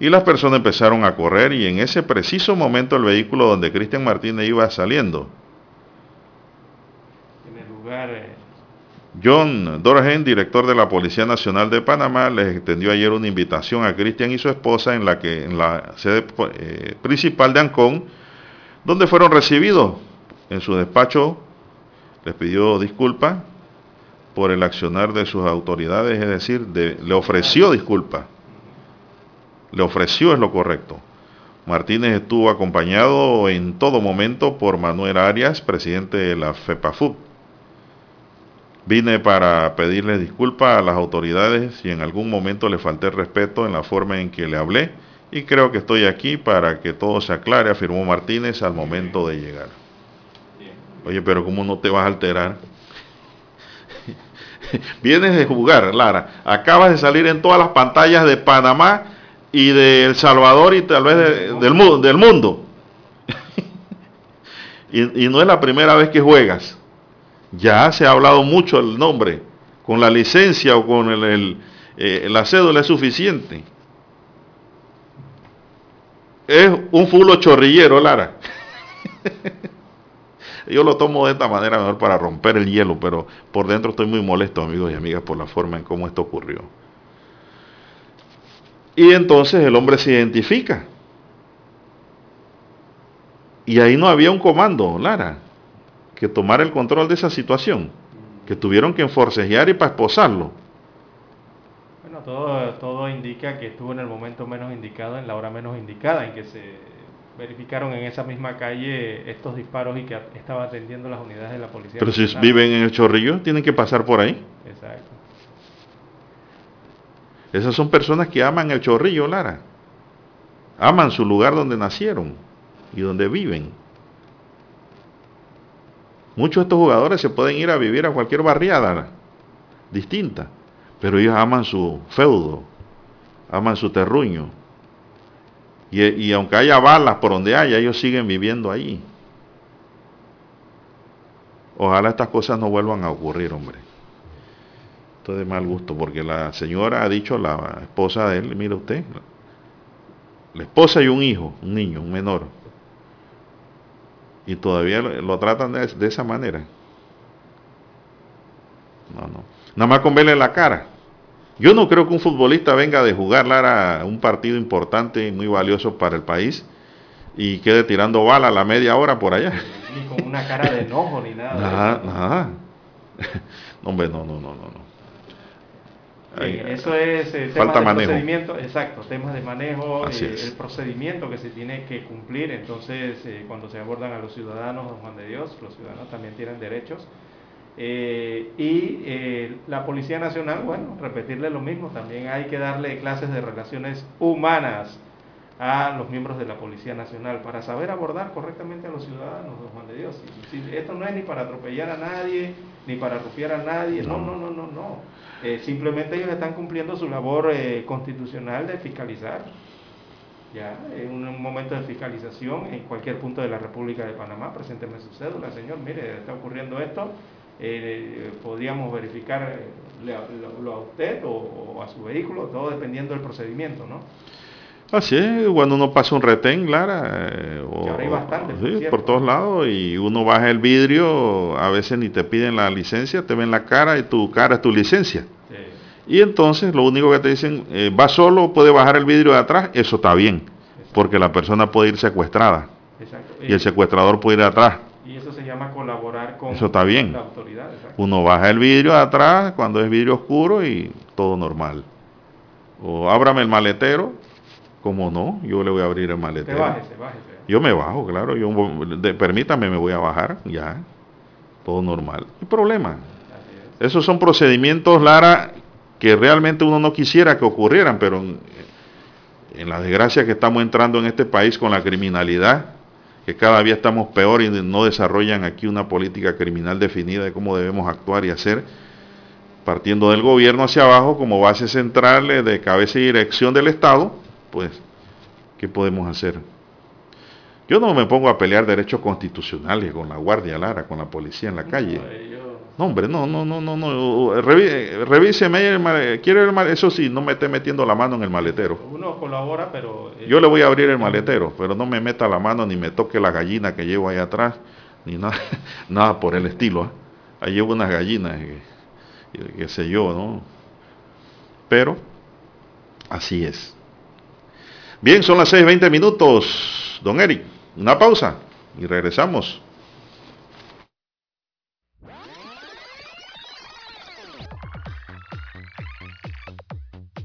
A: Y las personas empezaron a correr y en ese preciso momento el vehículo donde Cristian Martínez iba saliendo. En el lugar... Eh, John Dorgen, director de la Policía Nacional de Panamá, les extendió ayer una invitación a Cristian y su esposa en la, que, en la sede eh, principal de Ancón, donde fueron recibidos en su despacho les pidió disculpas por el accionar de sus autoridades, es decir, le ofreció disculpas. Le ofreció es lo correcto. Martínez estuvo acompañado en todo momento por Manuel Arias, presidente de la FEPAFUB. Vine para pedirles disculpas a las autoridades si en algún momento le falté respeto en la forma en que le hablé y creo que estoy aquí para que todo se aclare, afirmó Martínez al momento de llegar. Oye, pero ¿cómo no te vas a alterar? Vienes de jugar, Lara. Acabas de salir en todas las pantallas de Panamá y de El Salvador y tal vez del, del mundo. y, no es la primera vez que juegas. Ya se ha hablado mucho el nombre. Con la licencia o con el, eh, la cédula es suficiente. Es un fulo chorrillero, Lara. Yo lo tomo de esta manera mejor para romper el hielo, pero por dentro estoy muy molesto, amigos y amigas, por la forma en cómo esto ocurrió. Y entonces el hombre se identifica. Y ahí no había un comando, Lara, que tomara el control de esa situación, que tuvieron que enforcejear y para esposarlo.
B: Bueno, todo, todo indica que estuvo en el momento menos indicado, en la hora menos indicada, en que se verificaron en esa misma calle estos disparos y que estaba atendiendo las unidades de la policía.
A: Pero si viven en el chorrillo, tienen que pasar por ahí. Exacto. Esas son personas que aman el chorrillo, Lara. Aman su lugar donde nacieron y donde viven. Muchos de estos jugadores se pueden ir a vivir a cualquier barriada distinta, pero ellos aman su feudo, aman su terruño. Y, aunque haya balas por donde haya, ellos siguen viviendo ahí. Ojalá estas cosas no vuelvan a ocurrir, hombre. Esto de mal gusto, porque la señora ha dicho, la esposa de él, mire usted, la esposa y un hijo, un niño, un menor, y todavía lo, tratan de, esa manera. No, no. Nada más con verle la cara. Yo no creo que un futbolista venga de jugar Lara un partido importante y muy valioso para el país y quede tirando bala a la media hora por allá.
B: Ni con una cara de enojo ni nada.
A: Nada, nada. No, hombre, no, no, no, no
B: eso es el tema del procedimiento, exacto, temas de manejo, eh, el procedimiento que se tiene que cumplir, entonces eh, cuando se abordan a los ciudadanos, Juan de Dios, los ciudadanos también tienen derechos. Eh, y la Policía Nacional, bueno, repetirle lo mismo, también hay que darle clases de relaciones humanas a los miembros de la Policía Nacional para saber abordar correctamente a los ciudadanos, Juan de Dios. esto no es ni para atropellar a nadie, ni para rufiar a nadie, no, no, no, no, no. Eh, simplemente ellos están cumpliendo su labor eh, constitucional de fiscalizar. Ya, en un momento de fiscalización en cualquier punto de la República de Panamá, presénteme su cédula, señor, mire, está ocurriendo esto, eh, podríamos verificar lo, a usted o, a su vehículo, todo dependiendo del procedimiento, ¿no?
A: Así es, cuando uno pasa un retén, Clara, por todos lados, y uno baja el vidrio, a veces ni te piden la licencia, te ven la cara y tu cara es tu licencia. Y entonces lo único que te dicen, eh, va solo, puede bajar el vidrio de atrás, eso está bien, porque la persona puede ir secuestrada. Y el secuestrador puede ir atrás.
B: Y eso se llama colaborar con
A: eso está bien. la autoridad. Uno baja el vidrio de atrás cuando es vidrio oscuro y todo normal. O ábrame el maletero, como no, yo le voy a abrir el maletero. Bájese, bájese. Yo me bajo, claro, yo permítame, me voy a bajar, ya. Todo normal. ¿Qué problema? Esos son procedimientos, Lara, que realmente uno no quisiera que ocurrieran, pero en, la desgracia que estamos entrando en este país con la criminalidad, que cada día estamos peor y no desarrollan aquí una política criminal definida de cómo debemos actuar y hacer, partiendo del gobierno hacia abajo como base central de cabeza y dirección del Estado, pues, ¿qué podemos hacer? Yo no me pongo a pelear derechos constitucionales con la Guardia Lara, con la policía en la calle. No, hombre, no, no, no, no, no. revíseme el quiero el eso sí, no me esté metiendo la mano en el maletero.
B: Uno colabora, pero...
A: Eh, Yo le voy a abrir el maletero, pero no me meta la mano ni me toque la gallina que llevo ahí atrás, ni nada, nada por el estilo. ¿eh? Ahí llevo unas gallinas, qué sé yo, ¿no? Pero, así es. Bien, son las 6.20 minutos, don Eric. Una pausa y regresamos.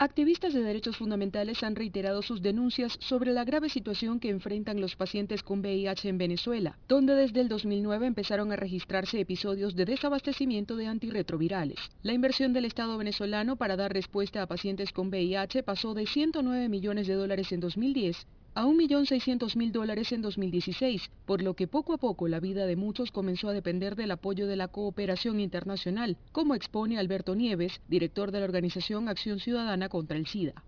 E: Activistas de derechos fundamentales han reiterado sus denuncias sobre la grave situación que enfrentan los pacientes con VIH en Venezuela, donde desde el 2009 empezaron a registrarse episodios de desabastecimiento de antirretrovirales. La inversión del Estado venezolano para dar respuesta a pacientes con VIH pasó de 109 millones de dólares en 2010 a 1.600.000 dólares en 2016, por lo que poco a poco la vida de muchos comenzó a depender del apoyo de la cooperación internacional, como expone Alberto Nieves, director de la organización Acción Ciudadana contra el SIDA.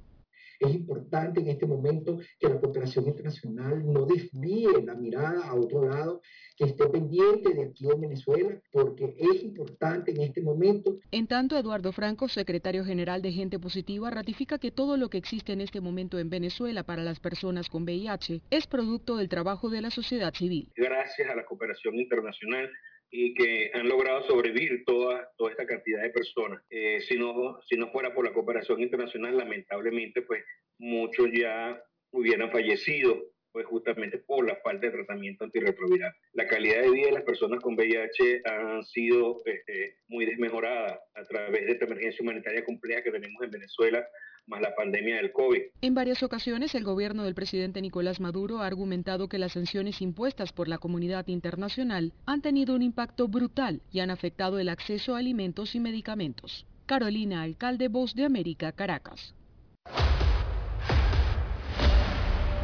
F: Es importante en este momento que la cooperación internacional no desvíe la mirada a otro lado, que esté pendiente de aquí en Venezuela, porque es importante en este momento.
E: En tanto, Eduardo Franco, secretario general de Gente Positiva, ratifica que todo lo que existe en este momento en Venezuela para las personas con VIH es producto del trabajo de la sociedad civil.
G: Gracias a la cooperación internacional y que han logrado sobrevivir toda, toda esta cantidad de personas. Eh, si, no, si no fuera por la cooperación internacional, lamentablemente, pues muchos ya hubieran fallecido pues justamente por la falta de tratamiento antirretroviral. La calidad de vida de las personas con VIH ha sido este, muy desmejorada a través de esta emergencia humanitaria compleja que tenemos en Venezuela, más la pandemia del COVID.
E: En varias ocasiones, el gobierno del presidente Nicolás Maduro ha argumentado que las sanciones impuestas por la comunidad internacional han tenido un impacto brutal y han afectado el acceso a alimentos y medicamentos. Carolina, alcalde Voz de América, Caracas.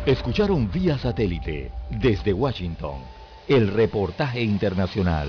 H: Escucharon vía satélite desde Washington el reportaje internacional.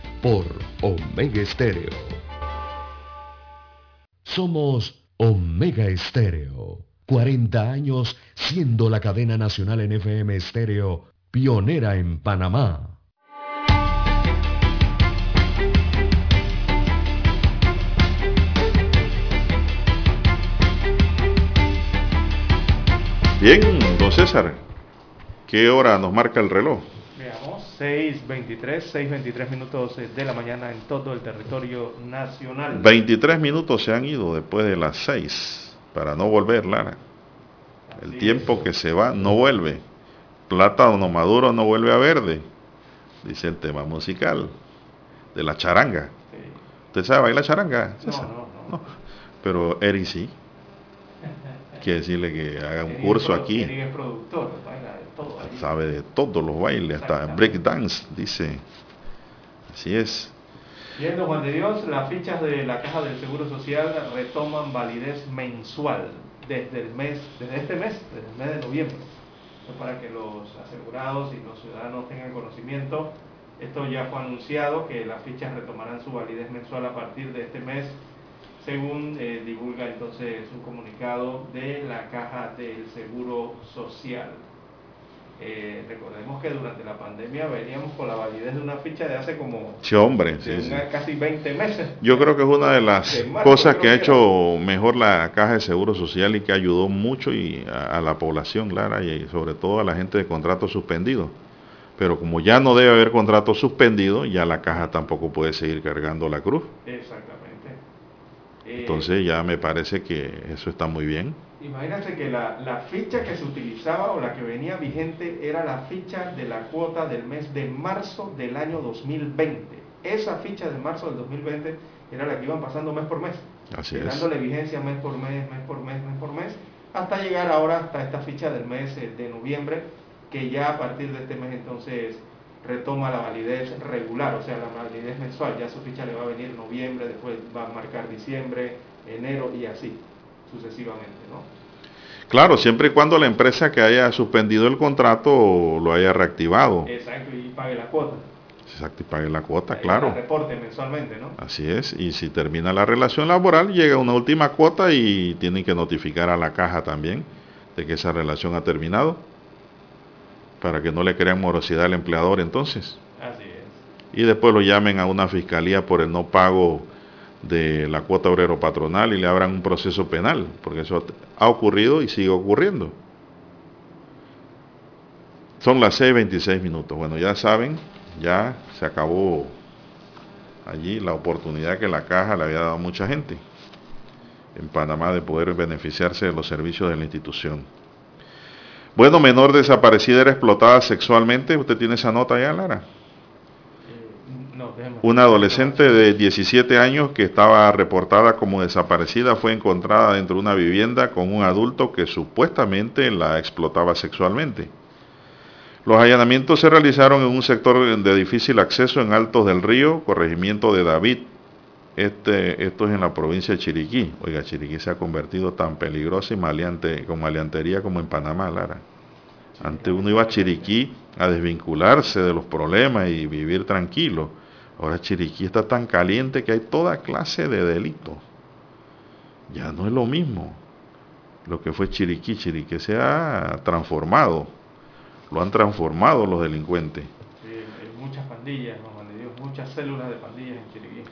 C: por Omega Estéreo. Somos Omega Estéreo. 40 años siendo la cadena nacional en FM Estéreo, pionera en Panamá.
A: Bien, don César, ¿qué hora nos marca el reloj?
B: 6.23, 6.23 minutos de la mañana en todo el territorio nacional.
A: 23 minutos se han ido después de las 6 para no volver, Lara. El tiempo que se va no vuelve. Plátano maduro no vuelve a verde, dice el tema musical de la charanga. ¿Usted sabe bailar charanga?
B: No, no, no,
A: Pero Eri sí. Quiere decirle que haga un curso aquí.
B: Eri es productor,
A: sabe de todos los bailes, hasta break dance, dice. Así es.
B: Viendo Juan de Dios, las fichas de la Caja del Seguro Social retoman validez mensual desde el mes, desde este mes, desde el mes de noviembre. para que los asegurados y los ciudadanos tengan conocimiento. Esto ya fue anunciado que las fichas retomarán su validez mensual a partir de este mes, según eh, divulga entonces un comunicado de la Caja del Seguro Social. Eh, recordemos que durante la pandemia veníamos con la validez de una ficha de hace como
A: sí, hombre,
B: casi 20 meses.
A: Yo creo que es una de las cosas que ha hecho mejor la Caja de Seguro Social y que ayudó mucho y a, la población, Clara, y sobre todo a la gente de contrato suspendido. Pero como ya no debe haber contrato suspendido, ya la caja tampoco puede seguir cargando la cruz.
B: Exactamente.
A: Entonces ya me parece que eso está muy bien.
B: Imagínense que la, ficha que se utilizaba o la que venía vigente era la ficha de la cuota del mes de marzo del año 2020. Esa ficha de marzo del 2020 era la que iban pasando mes por mes.
A: Así
B: dándole vigencia mes por mes, mes por mes, mes por mes, hasta llegar ahora hasta esta ficha del mes eh, de noviembre, que ya a partir de este mes entonces retoma la validez regular, o sea, la validez mensual. Ya su ficha le va a venir noviembre, después va a marcar diciembre, enero y así sucesivamente, ¿no?
A: Claro, siempre y cuando la empresa que haya suspendido el contrato lo haya reactivado.
B: Exacto, y pague la cuota.
A: Exacto, y pague la cuota, claro.
B: reporte mensualmente, ¿no?
A: Así es, y si termina la relación laboral, llega una última cuota y tienen que notificar a la caja también de que esa relación ha terminado, para que no le crean morosidad al empleador entonces.
B: Así es.
A: Y después lo llamen a una fiscalía por el no pago de la cuota obrero patronal y le abran un proceso penal, porque eso ha ocurrido y sigue ocurriendo. Son las 6.26 minutos. Bueno, ya saben, ya se acabó allí la oportunidad que la caja le había dado a mucha gente en Panamá de poder beneficiarse de los servicios de la institución. Bueno, menor desaparecida era explotada sexualmente. ¿Usted tiene esa nota ya, Lara? Una adolescente de 17 años que estaba reportada como desaparecida fue encontrada dentro de una vivienda con un adulto que supuestamente la explotaba sexualmente. Los allanamientos se realizaron en un sector de difícil acceso en Altos del Río, corregimiento de David. Este, esto es en la provincia de Chiriquí. Oiga, Chiriquí se ha convertido tan peligrosa y maleante, con maleantería como en Panamá, Lara. Antes uno iba a Chiriquí a desvincularse de los problemas y vivir tranquilo Ahora Chiriquí está tan caliente que hay toda clase de delitos. Ya no es lo mismo. Lo que fue Chiriquí, Chiriquí se ha transformado. Lo han transformado los delincuentes.
B: hay muchas pandillas, muchas células de pandillas en Chiriquí.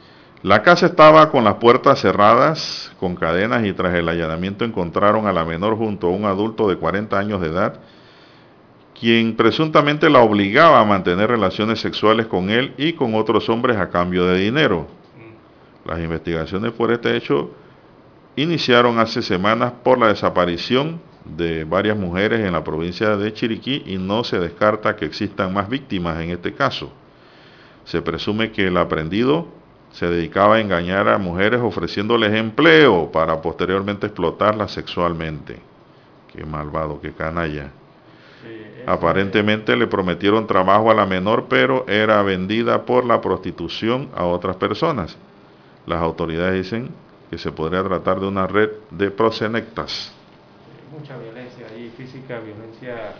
A: La casa estaba con las puertas cerradas, con cadenas y tras el allanamiento encontraron a la menor junto a un adulto de 40 años de edad quien presuntamente la obligaba a mantener relaciones sexuales con él y con otros hombres a cambio de dinero. Las investigaciones por este hecho iniciaron hace semanas por la desaparición de varias mujeres en la provincia de Chiriquí y no se descarta que existan más víctimas en este caso. Se presume que el aprendido se dedicaba a engañar a mujeres ofreciéndoles empleo para posteriormente explotarlas sexualmente. Qué malvado, qué canalla. Aparentemente le prometieron trabajo a la menor, pero era vendida por la prostitución a otras personas. Las autoridades dicen que se podría tratar de una red de prosenectas.
B: Mucha violencia ahí, física, violencia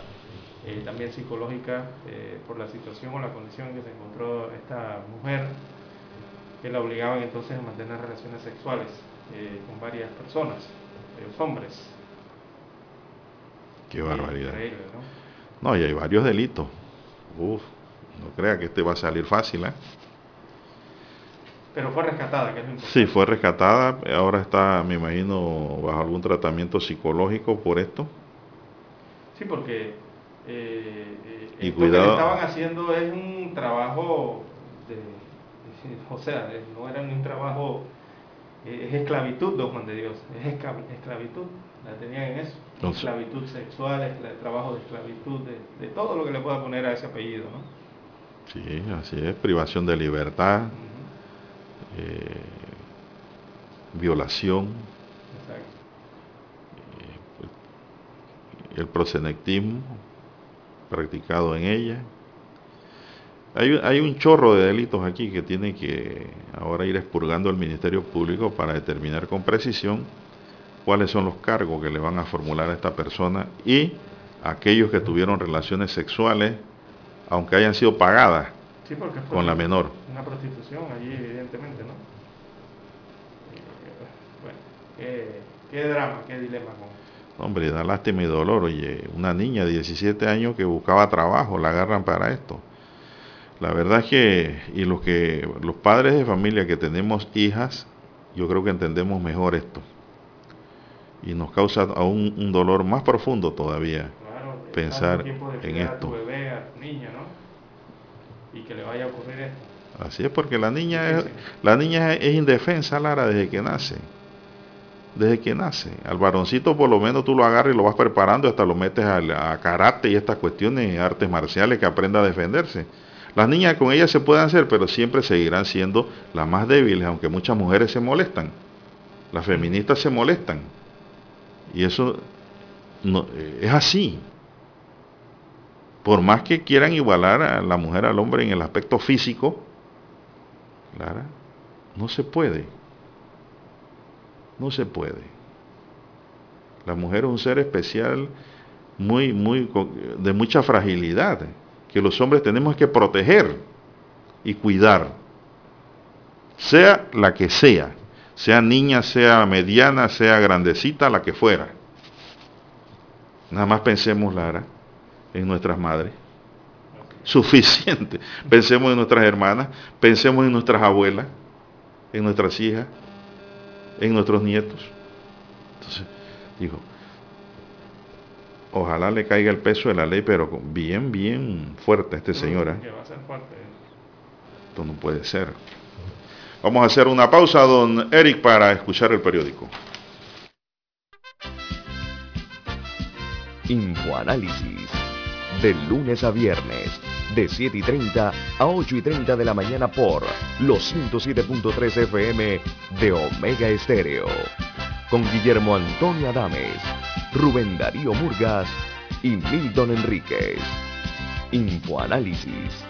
B: eh, también psicológica eh, por la situación o la condición en que se encontró esta mujer, que la obligaban entonces a mantener relaciones sexuales eh, con varias personas, los hombres.
A: Qué barbaridad. ¿no? y hay varios delitos. Uf, no crea que este va a salir fácil, ¿eh?
B: Pero fue rescatada, que es
A: Sí, fue rescatada. Ahora está, me imagino, bajo algún tratamiento psicológico por esto.
B: Sí, porque eh,
A: y esto cuidado. que
B: estaban haciendo es un trabajo de, o sea, no era un trabajo, eh, es esclavitud, don Juan de Dios, es esclavitud la tenían en eso. Esclavitud sexual, trabajo de esclavitud, de, todo lo que le pueda poner a ese apellido, ¿no?
A: Sí, así es, privación de libertad, eh, violación, eh, el prosenectismo practicado en ella. Hay, hay, un chorro de delitos aquí que tiene que ahora ir expurgando el Ministerio Público para determinar con precisión cuáles son los cargos que le van a formular a esta persona y aquellos que tuvieron relaciones sexuales, aunque hayan sido pagadas con la menor.
B: Una prostitución allí, evidentemente, ¿no? Eh, bueno, qué, drama, qué dilema.
A: Hombre, da lástima y dolor. Oye, una niña de 17 años que buscaba trabajo, la agarran para esto. La verdad es que, y los que, los padres de familia que tenemos hijas, yo creo que entendemos mejor esto y nos causa aún un dolor más profundo todavía pensar en esto.
B: Y que le vaya a ocurrir esto.
A: Así es porque la niña es, la niña es indefensa, Lara, desde que nace. Desde que nace. Al varoncito por lo menos tú lo agarras y lo vas preparando, hasta lo metes a, a karate y estas cuestiones, artes marciales, que aprenda a defenderse. Las niñas con ellas se pueden hacer, pero siempre seguirán siendo las más débiles, aunque muchas mujeres se molestan. Las feministas se molestan y eso no, eh, es así. por más que quieran igualar a la mujer al hombre en el aspecto físico, Clara, no se puede. No se puede. La mujer es un ser especial muy, muy, de mucha fragilidad, que los hombres tenemos que proteger y cuidar, sea la que sea, sea niña, sea mediana, sea grandecita, la que fuera. Nada más pensemos, Lara, en nuestras madres. Suficiente. Pensemos en nuestras hermanas, pensemos en nuestras abuelas, en nuestras hijas, en nuestros nietos. Entonces, digo, ojalá le caiga el peso de la ley, pero bien, bien fuerte a este señor. ¿eh? Esto no puede ser. Vamos a hacer una pausa, don Eric, para escuchar el periódico.
C: Infoanálisis. De lunes a viernes, de 7 y 30 a 8 y 30 de la mañana por los 107.3 FM de Omega Estéreo. Con Guillermo Antonio Adames, Rubén Darío Murgas y Milton Enríquez. Infoanálisis.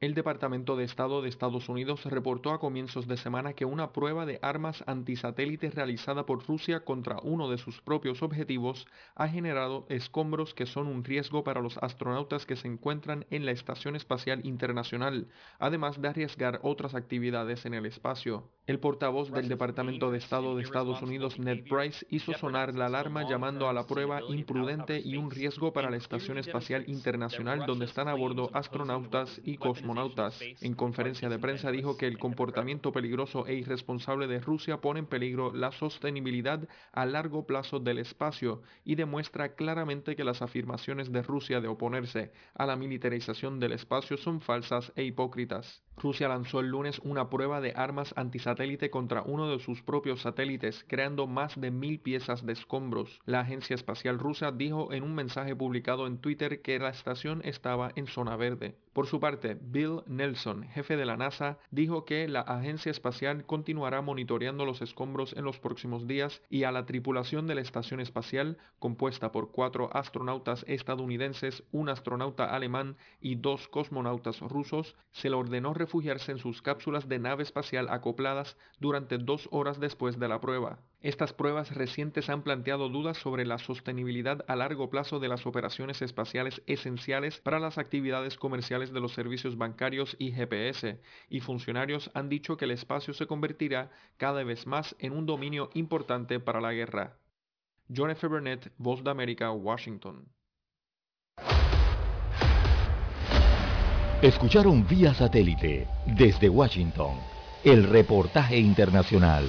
I: El Departamento de Estado de Estados Unidos reportó a comienzos de semana que una prueba de armas antisatélites realizada por Rusia contra uno de sus propios objetivos ha generado escombros que son un riesgo para los astronautas que se encuentran en la Estación Espacial Internacional, además de arriesgar otras actividades en el espacio. El portavoz del Departamento de Estado de Estados Unidos, Ned Price, hizo sonar la alarma llamando a la prueba imprudente y un riesgo para la Estación Espacial Internacional donde están a bordo astronautas y cosmonautas en conferencia de prensa dijo que el comportamiento peligroso e irresponsable de Rusia pone en peligro la sostenibilidad a largo plazo del espacio y demuestra claramente que las afirmaciones de Rusia de oponerse a la militarización del espacio son falsas e hipócritas. Rusia lanzó el lunes una prueba de armas antisatélite contra uno de sus propios satélites, creando más de mil piezas de escombros. La agencia espacial rusa dijo en un mensaje publicado en Twitter que la estación estaba en zona verde. Por su parte, Bill Nelson, jefe de la NASA, dijo que la agencia espacial continuará monitoreando los escombros en los próximos días y a la tripulación de la estación espacial, compuesta por cuatro astronautas estadounidenses, un astronauta alemán y dos cosmonautas rusos, se le ordenó refugiarse en sus cápsulas de nave espacial acopladas durante dos horas después de la prueba. Estas pruebas recientes han planteado dudas sobre la sostenibilidad a largo plazo de las operaciones espaciales esenciales para las actividades comerciales de los servicios bancarios y GPS, y funcionarios han dicho que el espacio se convertirá cada vez más en un dominio importante para la guerra. John F. Burnett, Voz de América, Washington.
H: Escucharon vía satélite desde Washington el reportaje internacional.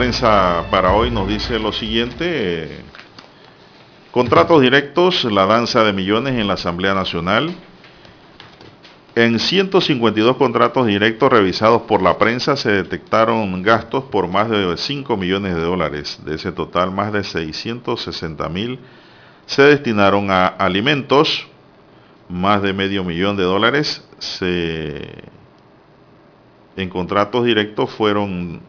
A: Prensa para hoy nos dice lo siguiente. Contratos directos, la danza de millones en la Asamblea Nacional. En 152 contratos directos revisados por la prensa se detectaron gastos por más de 5 millones de dólares. De ese total, más de 660 mil se destinaron a alimentos, más de medio millón de dólares en contratos directos fueron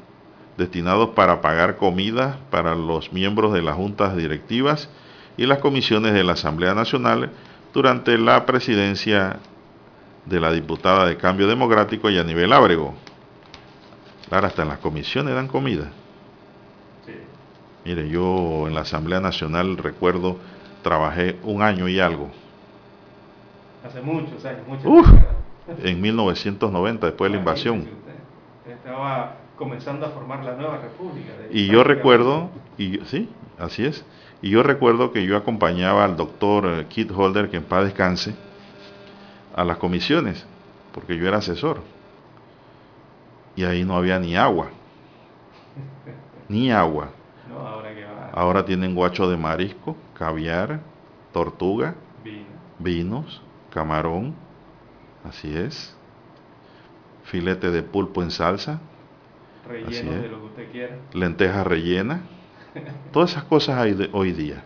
A: destinados para pagar comida para los miembros de las juntas directivas y las comisiones de la Asamblea Nacional durante la presidencia de la diputada de Cambio Democrático y a nivel Ábrego. Claro, hasta en las comisiones dan comida. Mire, yo en la Asamblea Nacional recuerdo, trabajé un año y algo.
B: Hace muchos años, muchos
A: En 1990, después de la invasión.
B: Estaba comenzando a formar la nueva república.
A: y yo recuerdo, y sí, así es, y yo recuerdo que yo acompañaba al doctor eh, Kit Holder, que en paz descanse, a las comisiones, porque yo era asesor. Y ahí no había ni agua. ni agua. ahora, tienen guacho de marisco, caviar, tortuga, vinos, camarón, así es. Filete de pulpo en salsa.
B: Relleno de lo que usted quiera.
A: Lentejas rellenas Todas esas cosas hay hoy día.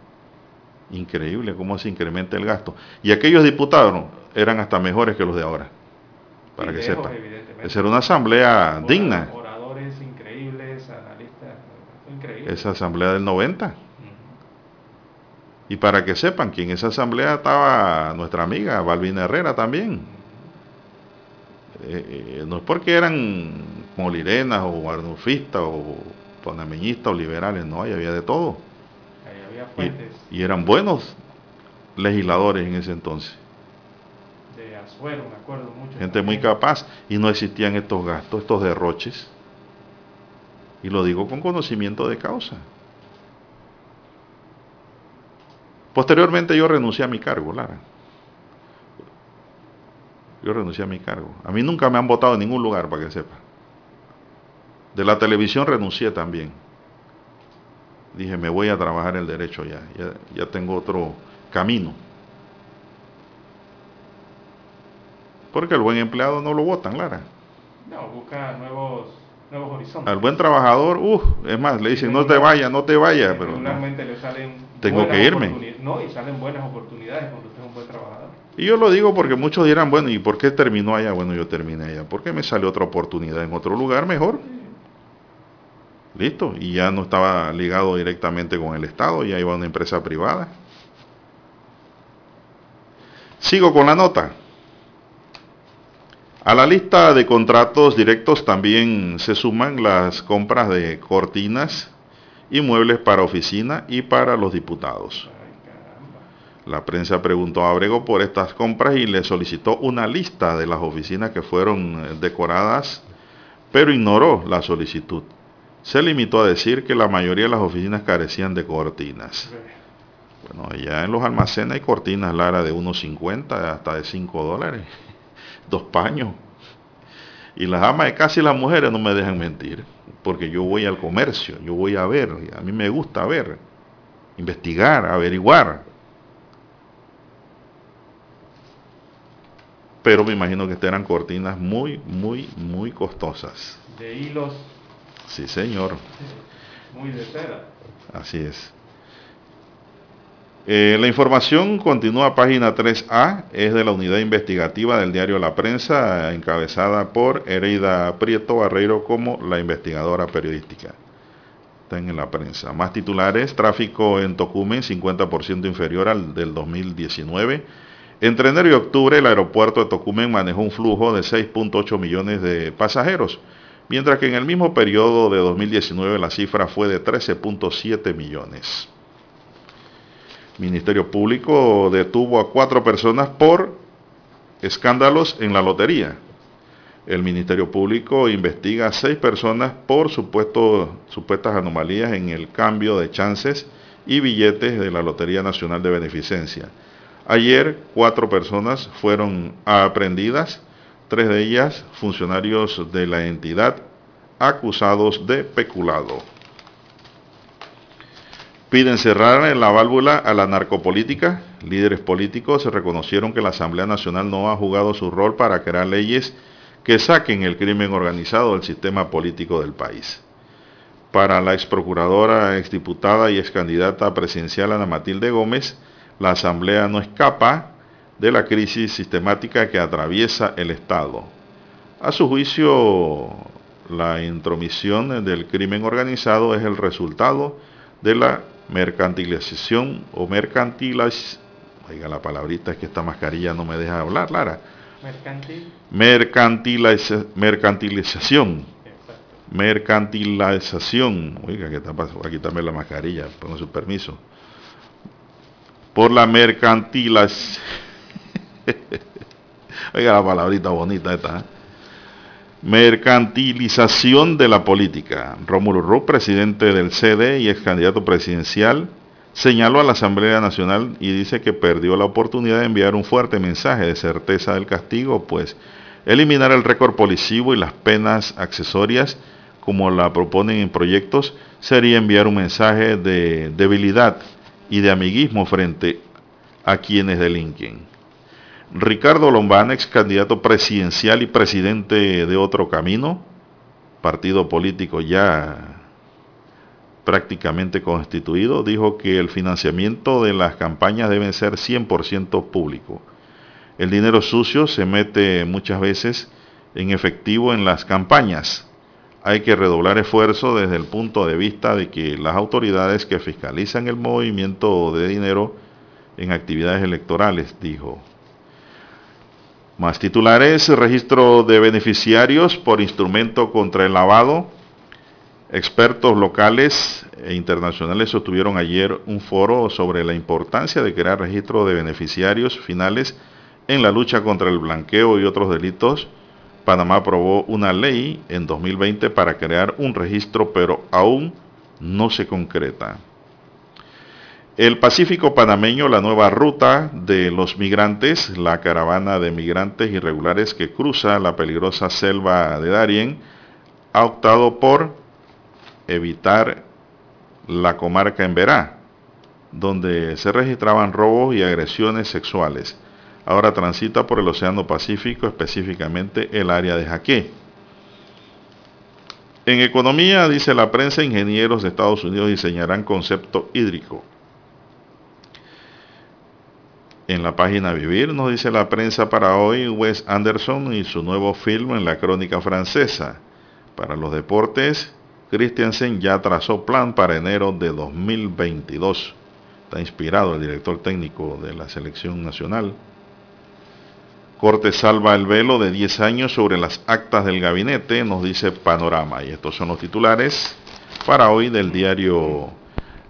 A: Increíble cómo se incrementa el gasto. Y aquellos diputados eran hasta mejores que los de ahora. Para que sepan. Esa era una asamblea digna.
B: Oradores increíbles, analistas.
A: Esa asamblea del 90. Y para que sepan que en esa asamblea estaba nuestra amiga Balvina Herrera también. Eh, eh, no es porque eran molirenas o arnulfistas o panameñistas o liberales, no, ahí había de todo. Y, eran buenos legisladores en ese entonces.
B: De Azuero, me acuerdo mucho.
A: Gente muy capaz y no existían estos gastos, estos derroches. Y lo digo con conocimiento de causa. Posteriormente yo renuncié a mi cargo, Lara. Yo renuncié a mi cargo. A mí nunca me han votado en ningún lugar, para que sepa. De la televisión renuncié también. Dije, me voy a trabajar el derecho ya, ya, tengo otro camino. Porque el buen empleado no lo votan, Lara.
B: No, busca nuevos, nuevos horizontes.
A: Al buen trabajador, uh, es más, le dicen, no te vayas, no te vayas, pero
B: le salen
A: tengo que irme.
B: No, y salen buenas oportunidades cuando usted es un buen trabajador.
A: Y yo lo digo porque muchos dirán, bueno, ¿y por qué terminó allá? Bueno, yo terminé allá. Porque me salió otra oportunidad en otro lugar mejor. Listo, y ya no estaba ligado directamente con el Estado, ya iba a una empresa privada. Sigo con la nota. A la lista de contratos directos también se suman las compras de cortinas y muebles para oficina y para los diputados. La prensa preguntó a Abrego por estas compras y le solicitó una lista de las oficinas que fueron decoradas, pero ignoró la solicitud se limitó a decir que la mayoría de las oficinas carecían de cortinas. Bueno, ya en los almacenes hay cortinas, Lara, de 1,50 hasta de 5 dólares. Dos paños. Y las amas de casa y las mujeres no me dejan mentir, porque yo voy al comercio, yo voy a ver, a mí me gusta ver, investigar, averiguar. Pero me imagino que eran cortinas muy, muy, muy costosas.
B: De hilos
A: Sí, señor.
B: Muy de seda.
A: Así es. Eh, la información continúa página 3A, es de la unidad investigativa del diario La Prensa, encabezada por Hereida Prieto Barreiro como la investigadora periodística. Están en la prensa. Más titulares, tráfico en Tocumen 50% inferior al del 2019. Entre enero y octubre el aeropuerto de Tocumen manejó un flujo de 6.8 millones de pasajeros mientras que en el mismo periodo de 2019 la cifra fue de 13.7 millones. Ministerio Público detuvo a cuatro personas por escándalos en la lotería. El Ministerio Público investiga a seis personas por supuestas anomalías en el cambio de chances y billetes de la Lotería Nacional de Beneficencia. Ayer cuatro personas fueron aprendidas tres de ellas funcionarios de la entidad acusados de peculado. Piden cerrar la válvula a la narcopolítica. Líderes políticos reconocieron que la Asamblea Nacional no ha jugado su rol para crear leyes que saquen el crimen organizado del sistema político del país. Para la ex procuradora, exdiputada y ex candidata presidencial Ana Matilde Gómez, la Asamblea no escapa de la crisis sistemática que atraviesa el Estado. A su juicio, la intromisión del crimen organizado es el resultado de la mercantilización o mercantilación. Oiga, la palabrita es que esta mascarilla no me deja hablar, Lara. mercantilización mercantilización, oiga, ¿qué está pasando? Voy a quitarme la mascarilla, pongo su permiso. Por la mercantilización, oiga la palabrita bonita esta, ¿eh? mercantilización de la política. Rómulo Rupp, presidente del CD y ex candidato presidencial, señaló a la Asamblea Nacional y dice que perdió la oportunidad de enviar un fuerte mensaje de certeza del castigo, pues eliminar el récord policivo y las penas accesorias como la proponen en proyectos, sería enviar un mensaje de debilidad y de amiguismo frente a quienes delinquen. Ricardo Lombana, ex candidato presidencial y presidente de Otro Camino, partido político ya prácticamente constituido, dijo que el financiamiento de las campañas debe ser 100% público. El dinero sucio se mete muchas veces en efectivo en las campañas hay que redoblar esfuerzo desde el punto de vista de que las autoridades que fiscalizan el movimiento de dinero en actividades electorales, dijo. Más titulares, registro de beneficiarios por instrumento contra el lavado. Expertos locales e internacionales sostuvieron ayer un foro sobre la importancia de crear registro de beneficiarios finales en la lucha contra el blanqueo y otros delitos Panamá aprobó una ley en 2020 para crear un registro, pero aún no se concreta. El Pacífico panameño, la nueva ruta de los migrantes, la caravana de migrantes irregulares que cruza la peligrosa selva de Darien, ha optado por evitar la comarca en Verá, donde se registraban robos y agresiones sexuales ahora transita por el Océano Pacífico, específicamente el área de Jaque. En economía, dice la prensa, ingenieros de Estados Unidos diseñarán concepto hídrico. En la página Vivir nos dice la prensa para hoy Wes Anderson y su nuevo film en la crónica francesa. Para los deportes, Christiansen ya trazó plan para enero de 2022. Está inspirado el director técnico de la selección nacional. Corte salva el velo de 10 años sobre las actas del gabinete, nos dice Panorama. Y estos son los titulares para hoy del diario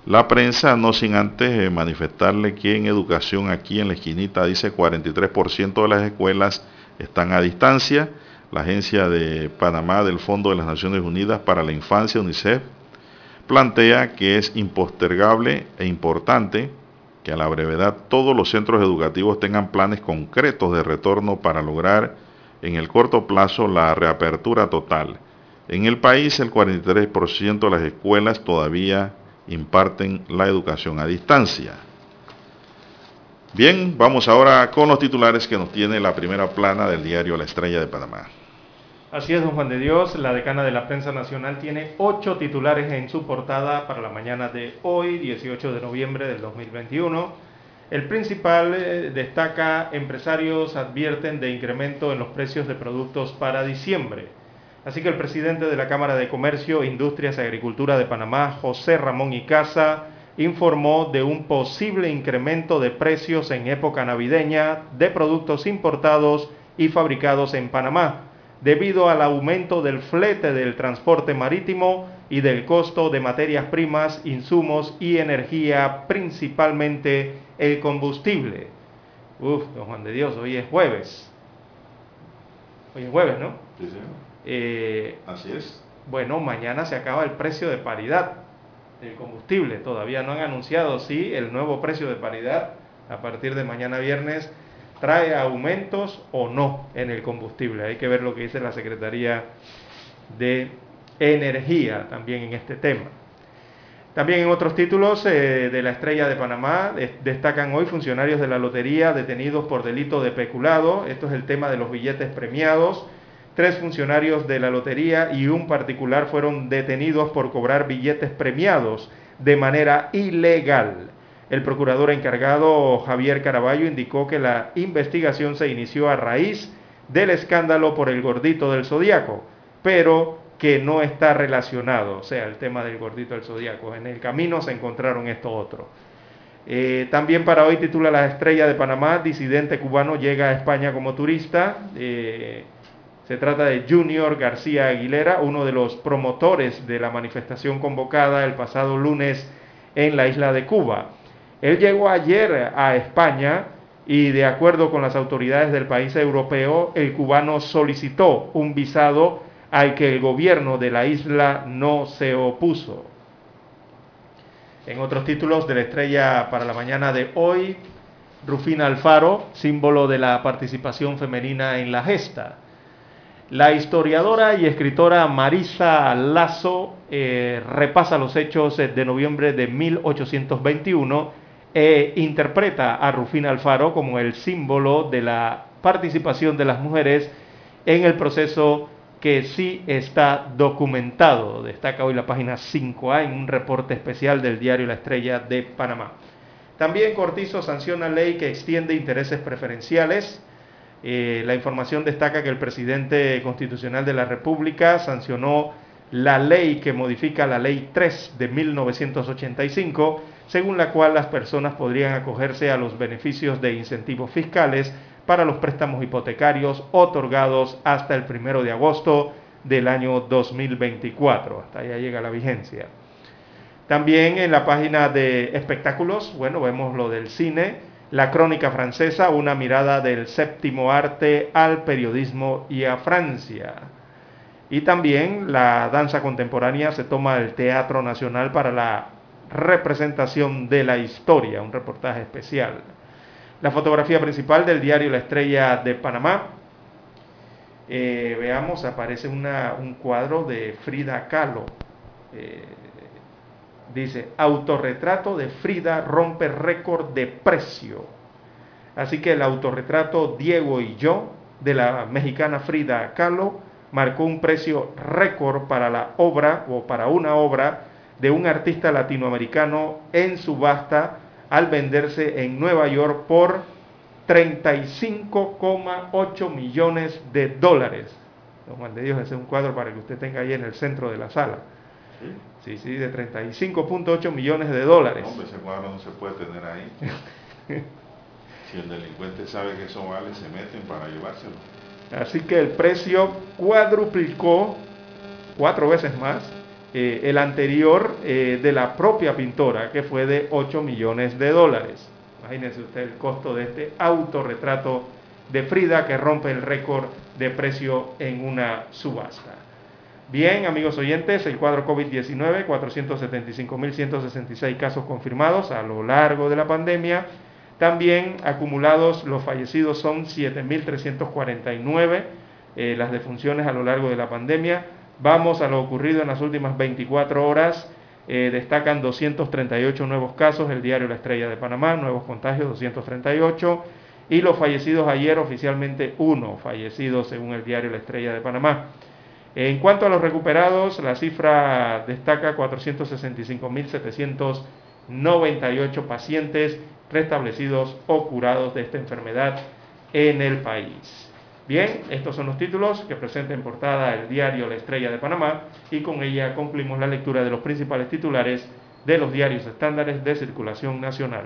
A: La Prensa, no sin antes eh, manifestarle que en educación aquí en la esquinita dice 43% de las escuelas están a distancia. La agencia de Panamá del Fondo de las Naciones Unidas para la Infancia, UNICEF, plantea que es impostergable e importante que a la brevedad todos los centros educativos tengan planes concretos de retorno para lograr en el corto plazo la reapertura total. En el país el 43% de las escuelas todavía imparten la educación a distancia. Bien, vamos ahora con los titulares que nos tiene la primera plana del diario La Estrella de Panamá.
B: Así es, don Juan de Dios, la decana de la prensa nacional tiene ocho titulares en su portada para la mañana de hoy, 18 de noviembre del 2021. El principal eh, destaca, empresarios advierten de incremento en los precios de productos para diciembre. Así que el presidente de la Cámara de Comercio, Industrias y Agricultura de Panamá, José Ramón Icaza, informó de un posible incremento de precios en época navideña de productos importados y fabricados en Panamá debido al aumento del flete del transporte marítimo y del costo de materias primas, insumos y energía, principalmente el combustible. Uf, don Juan de Dios, hoy es jueves. Hoy es jueves, ¿no?
A: Sí.
B: Eh,
A: Así es.
B: Bueno, mañana se acaba el precio de paridad del combustible. Todavía no han anunciado, sí, el nuevo precio de paridad a partir de mañana viernes trae aumentos o no en el combustible. Hay que ver lo que dice la Secretaría de Energía también en este tema. También en otros títulos eh, de la Estrella de Panamá destacan hoy funcionarios de la lotería detenidos por delito de peculado. Esto es el tema de los billetes premiados. Tres funcionarios de la lotería y un particular fueron detenidos por cobrar billetes premiados de manera ilegal. El procurador encargado Javier Caraballo indicó que la investigación se inició a raíz del escándalo por el gordito del zodiaco, pero que no está relacionado, o sea, el tema del gordito del zodiaco. En el camino se encontraron esto otro. Eh, también para hoy titula La Estrella de Panamá, disidente cubano llega a España como turista. Eh, se trata de Junior García Aguilera, uno de los promotores de la manifestación convocada el pasado lunes en la isla de Cuba. Él llegó ayer a España y de acuerdo con las autoridades del país europeo, el cubano solicitó un visado al que el gobierno de la isla no se opuso. En otros títulos de la estrella para la mañana de hoy, Rufina Alfaro, símbolo de la participación femenina en la gesta. La historiadora y escritora Marisa Lazo eh, repasa los hechos de noviembre de 1821 e interpreta a Rufina Alfaro como el símbolo de la participación de las mujeres en el proceso que sí está documentado. Destaca hoy la página 5A en un reporte especial del diario La Estrella de Panamá. También Cortizo sanciona ley que extiende intereses preferenciales. Eh, la información destaca que el presidente constitucional de la República sancionó la ley que modifica la ley 3 de 1985 según la cual las personas podrían acogerse a los beneficios de incentivos fiscales para los préstamos hipotecarios otorgados hasta el primero de agosto del año 2024. Hasta allá llega la vigencia. También en la página de espectáculos, bueno, vemos lo del cine, la crónica francesa, una mirada del séptimo arte al periodismo y a Francia. Y también la danza contemporánea se toma el Teatro Nacional para la representación de la historia, un reportaje especial. La fotografía principal del diario La Estrella de Panamá. Eh, veamos, aparece un cuadro de Frida Kahlo. Eh, dice, autorretrato de Frida rompe récord de precio. Así que el autorretrato Diego y yo de la mexicana Frida Kahlo marcó un precio récord para la obra o para una obra de un artista latinoamericano en subasta al venderse en Nueva York por 35,8 millones de dólares. De Dios, ese es un cuadro para que usted tenga ahí en el centro de la sala. Sí, de 35.8 millones de dólares.
A: No, ese cuadro no se puede tener ahí. si el delincuente sabe que eso vale, se meten para llevárselo.
B: Así que el precio cuadruplicó cuatro veces más eh, el anterior eh, de la propia pintora, que fue de 8 millones de dólares. Imagínense usted el costo de este autorretrato de Frida que rompe el récord de precio en una subasta. Bien, amigos oyentes, el cuadro COVID-19, 475.166 casos confirmados a lo largo de la pandemia. También acumulados los fallecidos son 7.349, eh, las defunciones a lo largo de la pandemia. Vamos a lo ocurrido en las últimas 24 horas. Eh, destacan 238 nuevos casos, el diario La Estrella de Panamá, nuevos contagios 238 y los fallecidos ayer oficialmente uno fallecido según el diario La Estrella de Panamá. En cuanto a los recuperados, la cifra destaca 465.798 pacientes restablecidos o curados de esta enfermedad en el país. Bien, estos son los títulos que presenta en portada el diario La Estrella de Panamá y con ella concluimos la lectura de los principales titulares de los diarios estándares de circulación nacional.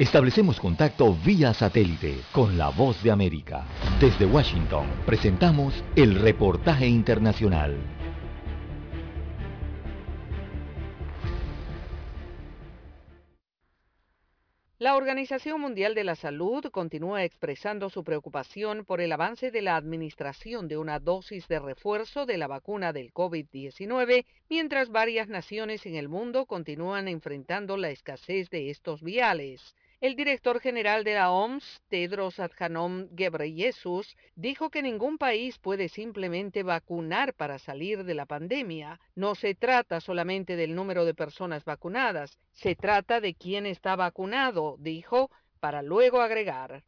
H: establecemos contacto vía satélite con la voz de América. Desde Washington, presentamos el reportaje internacional.
J: La Organización Mundial de la Salud continúa expresando su preocupación por el avance de la administración de una dosis de refuerzo de la vacuna del COVID-19, mientras varias naciones en el mundo continúan enfrentando la escasez de estos viales. El director general de la OMS, Tedros Adhanom Ghebreyesus, dijo que ningún país puede simplemente vacunar para salir de la pandemia. No se trata solamente del número de personas vacunadas, se trata de quién está vacunado, dijo, para luego agregar.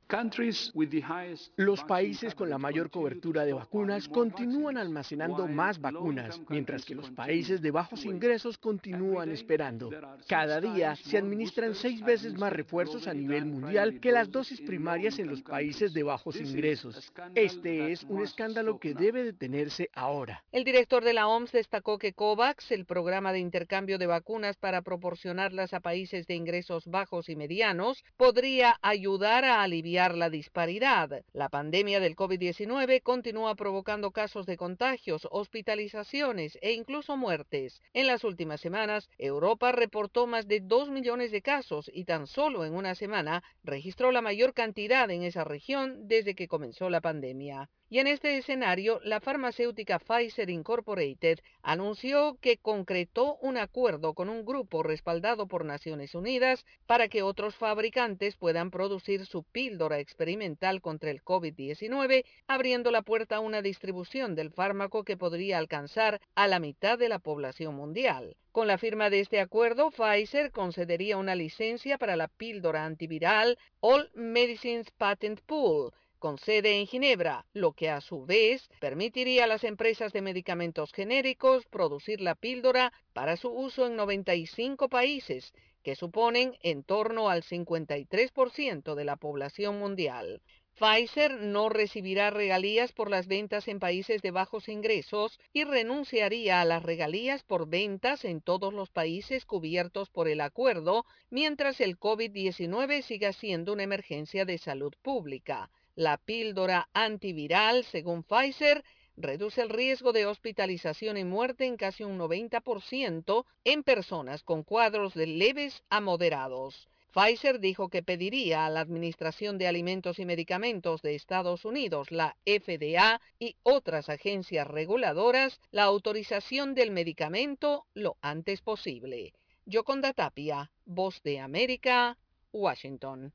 K: Los países con la mayor cobertura de vacunas continúan almacenando más vacunas, mientras que los países de bajos ingresos continúan esperando. Cada día se administran seis veces más refuerzos a nivel mundial que las dosis primarias en los países de bajos ingresos. Este es un escándalo que debe detenerse ahora.
J: El director de la OMS destacó que COVAX, el programa de intercambio de vacunas para proporcionarlas a países de ingresos bajos y medianos, podría ayudar a aliviar la disparidad. La pandemia del COVID-19 continúa provocando casos de contagios, hospitalizaciones e incluso muertes. En las últimas semanas, Europa reportó más de 2 millones de casos y tan solo en una semana registró la mayor cantidad en esa región desde que comenzó la pandemia. Y en este escenario, la farmacéutica Pfizer Incorporated anunció que concretó un acuerdo con un grupo respaldado por Naciones Unidas para que otros fabricantes puedan producir su píldora experimental contra el COVID-19, abriendo la puerta a una distribución del fármaco que podría alcanzar a la mitad de la población mundial. Con la firma de este acuerdo, Pfizer concedería una licencia para la píldora antiviral All Medicines Patent Pool, con sede en Ginebra, lo que a su vez permitiría a las empresas de medicamentos genéricos producir la píldora para su uso en 95 países, que suponen en torno al 53% de la población mundial. Pfizer no recibirá regalías por las ventas en países de bajos ingresos y renunciaría a las regalías por ventas en todos los países cubiertos por el acuerdo, mientras el COVID-19 siga siendo una emergencia de salud pública. La píldora antiviral, según Pfizer, reduce el riesgo de hospitalización y muerte en casi un 90% en personas con cuadros de leves a moderados. Pfizer dijo que pediría a la Administración de Alimentos y Medicamentos de Estados Unidos, la FDA y otras agencias reguladoras la autorización del medicamento lo antes posible. Yoconda Tapia, Voz de América, Washington.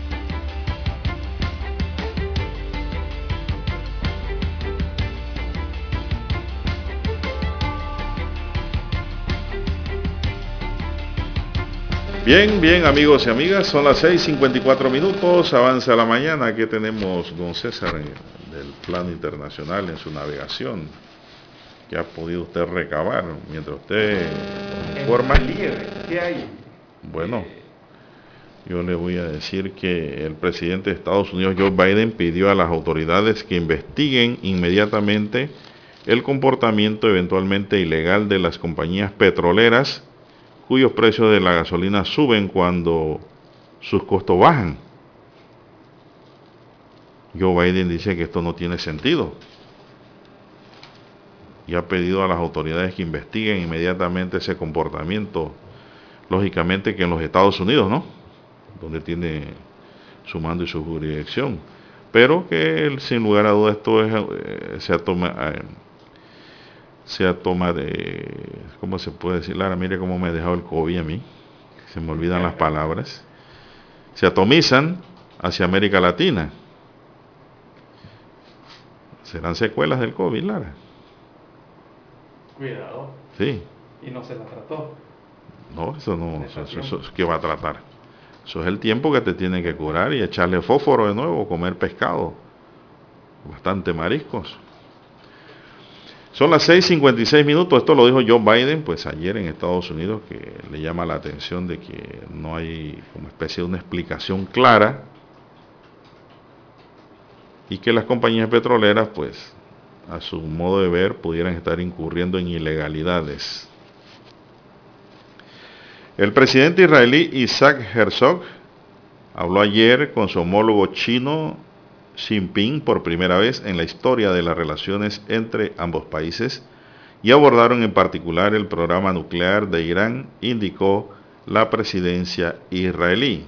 A: Bien, bien amigos y amigas, son las 6.54 minutos, avanza la mañana, aquí tenemos don César eh, del plano internacional en su navegación, que ha podido usted recabar mientras usted
B: informa. ¿Qué hay?
A: Bueno, yo le voy a decir que el presidente de Estados Unidos, Joe Biden, pidió a las autoridades que investiguen inmediatamente el comportamiento eventualmente ilegal de las compañías petroleras cuyos precios de la gasolina suben cuando sus costos bajan. Joe Biden dice que esto no tiene sentido y ha pedido a las autoridades que investiguen inmediatamente ese comportamiento, lógicamente que en los Estados Unidos, ¿no? Donde tiene su mando y su jurisdicción. Pero que sin lugar a dudas esto es, eh, se ha tomado, eh, se ha tomado, de, ¿cómo se puede decir? Lara, mire cómo me ha dejado el COVID a mí, se me olvidan las palabras. Se atomizan hacia América Latina. Serán secuelas del COVID, Lara.
B: Cuidado.
A: Sí.
B: Y no se la trató.
A: No, eso no, eso, eso, ¿qué va a tratar? Eso es el tiempo que te tiene que curar y echarle fósforo de nuevo, comer pescado, bastante mariscos. Son las 6.56 minutos, esto lo dijo Joe Biden, pues ayer en Estados Unidos, que le llama la atención de que no hay como especie de una explicación clara y que las compañías petroleras, pues a su modo de ver, pudieran estar incurriendo en ilegalidades. El presidente israelí Isaac Herzog habló ayer con su homólogo chino Jinping por primera vez en la historia de las relaciones entre ambos países y abordaron en particular el programa nuclear de Irán, indicó la presidencia israelí.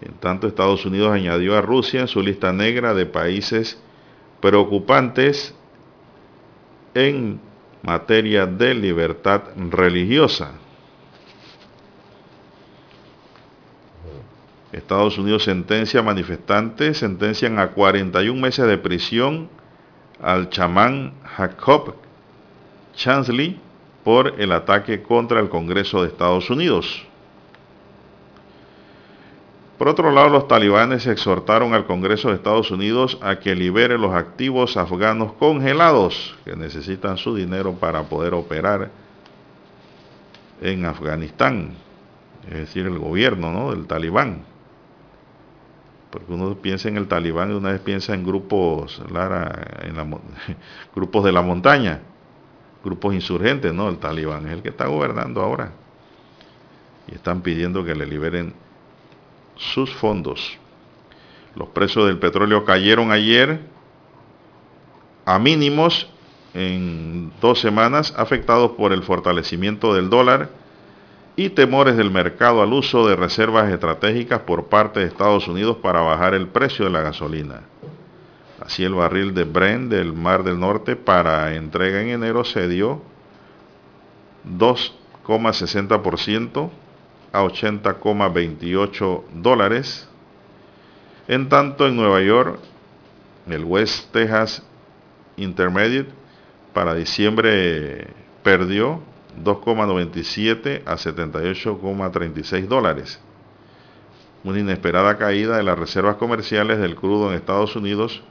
A: En tanto, Estados Unidos añadió a Rusia en su lista negra de países preocupantes en materia de libertad religiosa. Estados Unidos sentencia a manifestantes, sentencian a 41 meses de prisión al chamán Jacob Chansley por el ataque contra el Congreso de Estados Unidos. Por otro lado, los talibanes exhortaron al Congreso de Estados Unidos a que libere los activos afganos congelados que necesitan su dinero para poder operar en Afganistán, es decir, el gobierno ¿no? del talibán. Porque uno piensa en el talibán y una vez piensa en grupos, Lara, grupos de la montaña, grupos insurgentes, ¿no? El talibán es el que está gobernando ahora. Y están pidiendo que le liberen sus fondos. Los precios del petróleo cayeron ayer a mínimos en dos semanas afectados por el fortalecimiento del dólar y temores del mercado al uso de reservas estratégicas por parte de Estados Unidos para bajar el precio de la gasolina. Así el barril de Brent del Mar del Norte para entrega en enero se dio 2,60% a 80,28 dólares. En tanto, en Nueva York, el West Texas Intermediate para diciembre perdió 2,97 a 78,36 dólares. Una inesperada caída de las reservas comerciales del crudo en Estados Unidos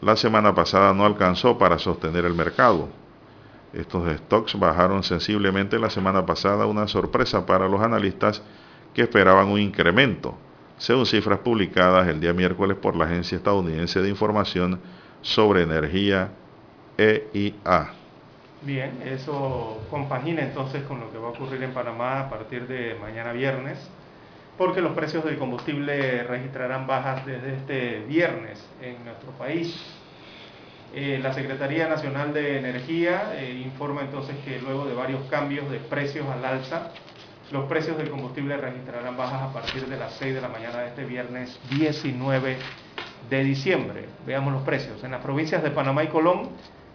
A: la semana pasada no alcanzó para sostener el mercado. Estos stocks bajaron sensiblemente la semana pasada, una sorpresa para los analistas que esperaban un incremento, según cifras publicadas el día miércoles por la Agencia Estadounidense de Información sobre Energía EIA.
B: Bien, eso compagina entonces con lo que va a ocurrir en Panamá a partir de mañana viernes, porque los precios del combustible registrarán bajas desde este viernes en nuestro país. Eh, la Secretaría Nacional de Energía eh, informa entonces que luego de varios cambios de precios al alza, los precios del combustible registrarán bajas a partir de las 6 de la mañana de este viernes 19 de diciembre. Veamos los precios. En las provincias de Panamá y Colón,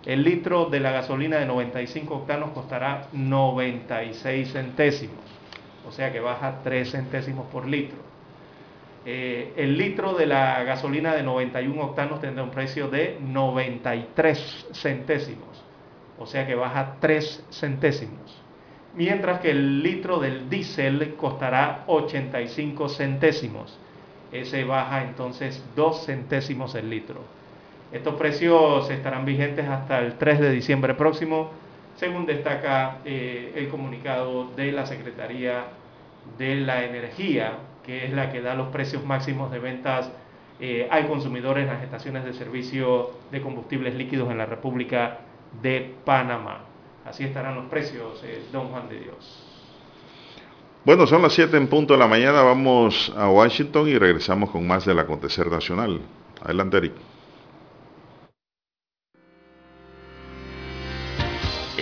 B: el litro de la gasolina de 95 octanos costará 96 centésimos, o sea que baja 3 centésimos por litro. Eh, el litro de la gasolina de 91 octanos tendrá un precio de 93 centésimos, o sea que baja 3 centésimos. Mientras que el litro del diésel costará 85 centésimos. Ese baja entonces 2 centésimos el litro. Estos precios estarán vigentes hasta el 3 de diciembre próximo, según destaca eh, el comunicado de la Secretaría de la Energía que es la que da los precios máximos de ventas eh, al consumidor en las estaciones de servicio de combustibles líquidos en la República de Panamá. Así estarán los precios, eh, don Juan de Dios.
A: Bueno, son las 7 en punto de la mañana, vamos a Washington y regresamos con más del acontecer nacional. Adelante, Eric.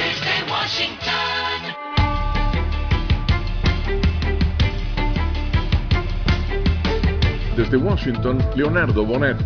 L: desde Washington.
M: Desde Washington, Leonardo Bonet.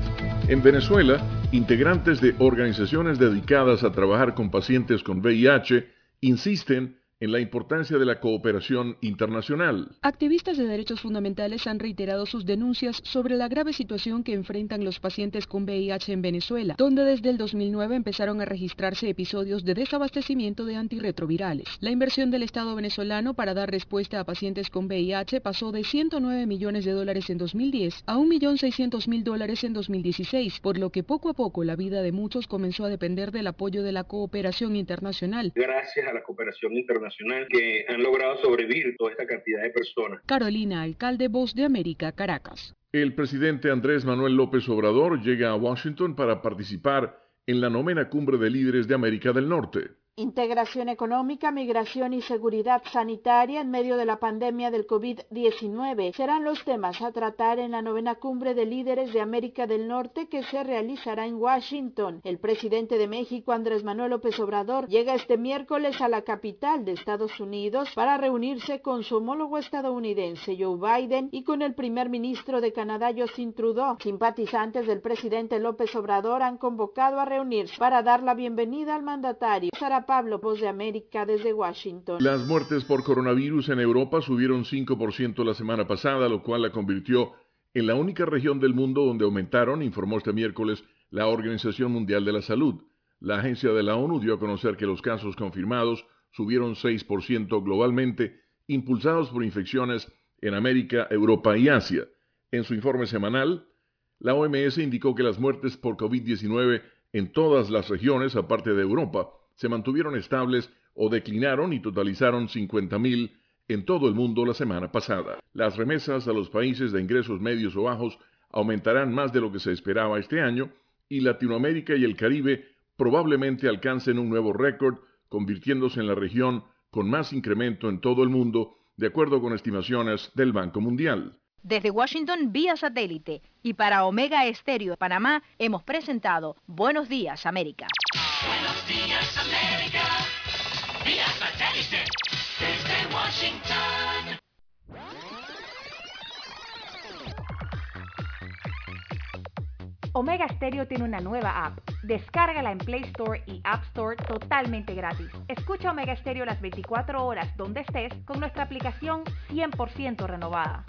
M: En Venezuela, integrantes de organizaciones dedicadas a trabajar con pacientes con VIH insisten en la importancia de la cooperación internacional.
E: Activistas de derechos fundamentales han reiterado sus denuncias sobre la grave situación que enfrentan los pacientes con VIH en Venezuela, donde desde el 2009 empezaron a registrarse episodios de desabastecimiento de antirretrovirales. La inversión del Estado venezolano para dar respuesta a pacientes con VIH pasó de 109 millones de dólares en 2010 a 1.600.000 dólares en 2016, por lo que poco a poco la vida de muchos comenzó a depender del apoyo de la cooperación internacional.
G: Gracias a la cooperación internacional que han logrado sobrevivir toda esta cantidad de personas.
E: Carolina, alcalde Voz de América, Caracas.
M: El presidente Andrés Manuel López Obrador llega a Washington para participar en la novena cumbre de líderes de América del Norte.
N: Integración económica, migración y seguridad sanitaria en medio de la pandemia del COVID-19 serán los temas a tratar en la novena cumbre de líderes de América del Norte que se realizará en Washington. El presidente de México, Andrés Manuel López Obrador, llega este miércoles a la capital de Estados Unidos para reunirse con su homólogo estadounidense Joe Biden y con el primer ministro de Canadá Justin Trudeau. Simpatizantes del presidente López Obrador han convocado a reunirse para dar la bienvenida al mandatario. Pablo, Voz de América desde Washington.
M: Las muertes por coronavirus en Europa subieron 5% la semana pasada, lo cual la convirtió en la única región del mundo donde aumentaron, informó este miércoles la Organización Mundial de la Salud. La agencia de la ONU dio a conocer que los casos confirmados subieron 6% globalmente, impulsados por infecciones en América, Europa y Asia. En su informe semanal, la OMS indicó que las muertes por COVID-19 en todas las regiones, aparte de Europa, se mantuvieron estables o declinaron y totalizaron 50.000 en todo el mundo la semana pasada. Las remesas a los países de ingresos medios o bajos aumentarán más de lo que se esperaba este año y Latinoamérica y el Caribe probablemente alcancen un nuevo récord, convirtiéndose en la región con más incremento en todo el mundo, de acuerdo con estimaciones del Banco Mundial.
O: Desde Washington vía satélite y para Omega Estéreo Panamá hemos presentado Buenos Días América.
L: Buenos días América, vía satélite desde Washington.
O: Omega Stereo tiene una nueva app. Descárgala en Play Store y App Store totalmente gratis. Escucha Omega Stereo las 24 horas donde estés con nuestra aplicación 100% renovada.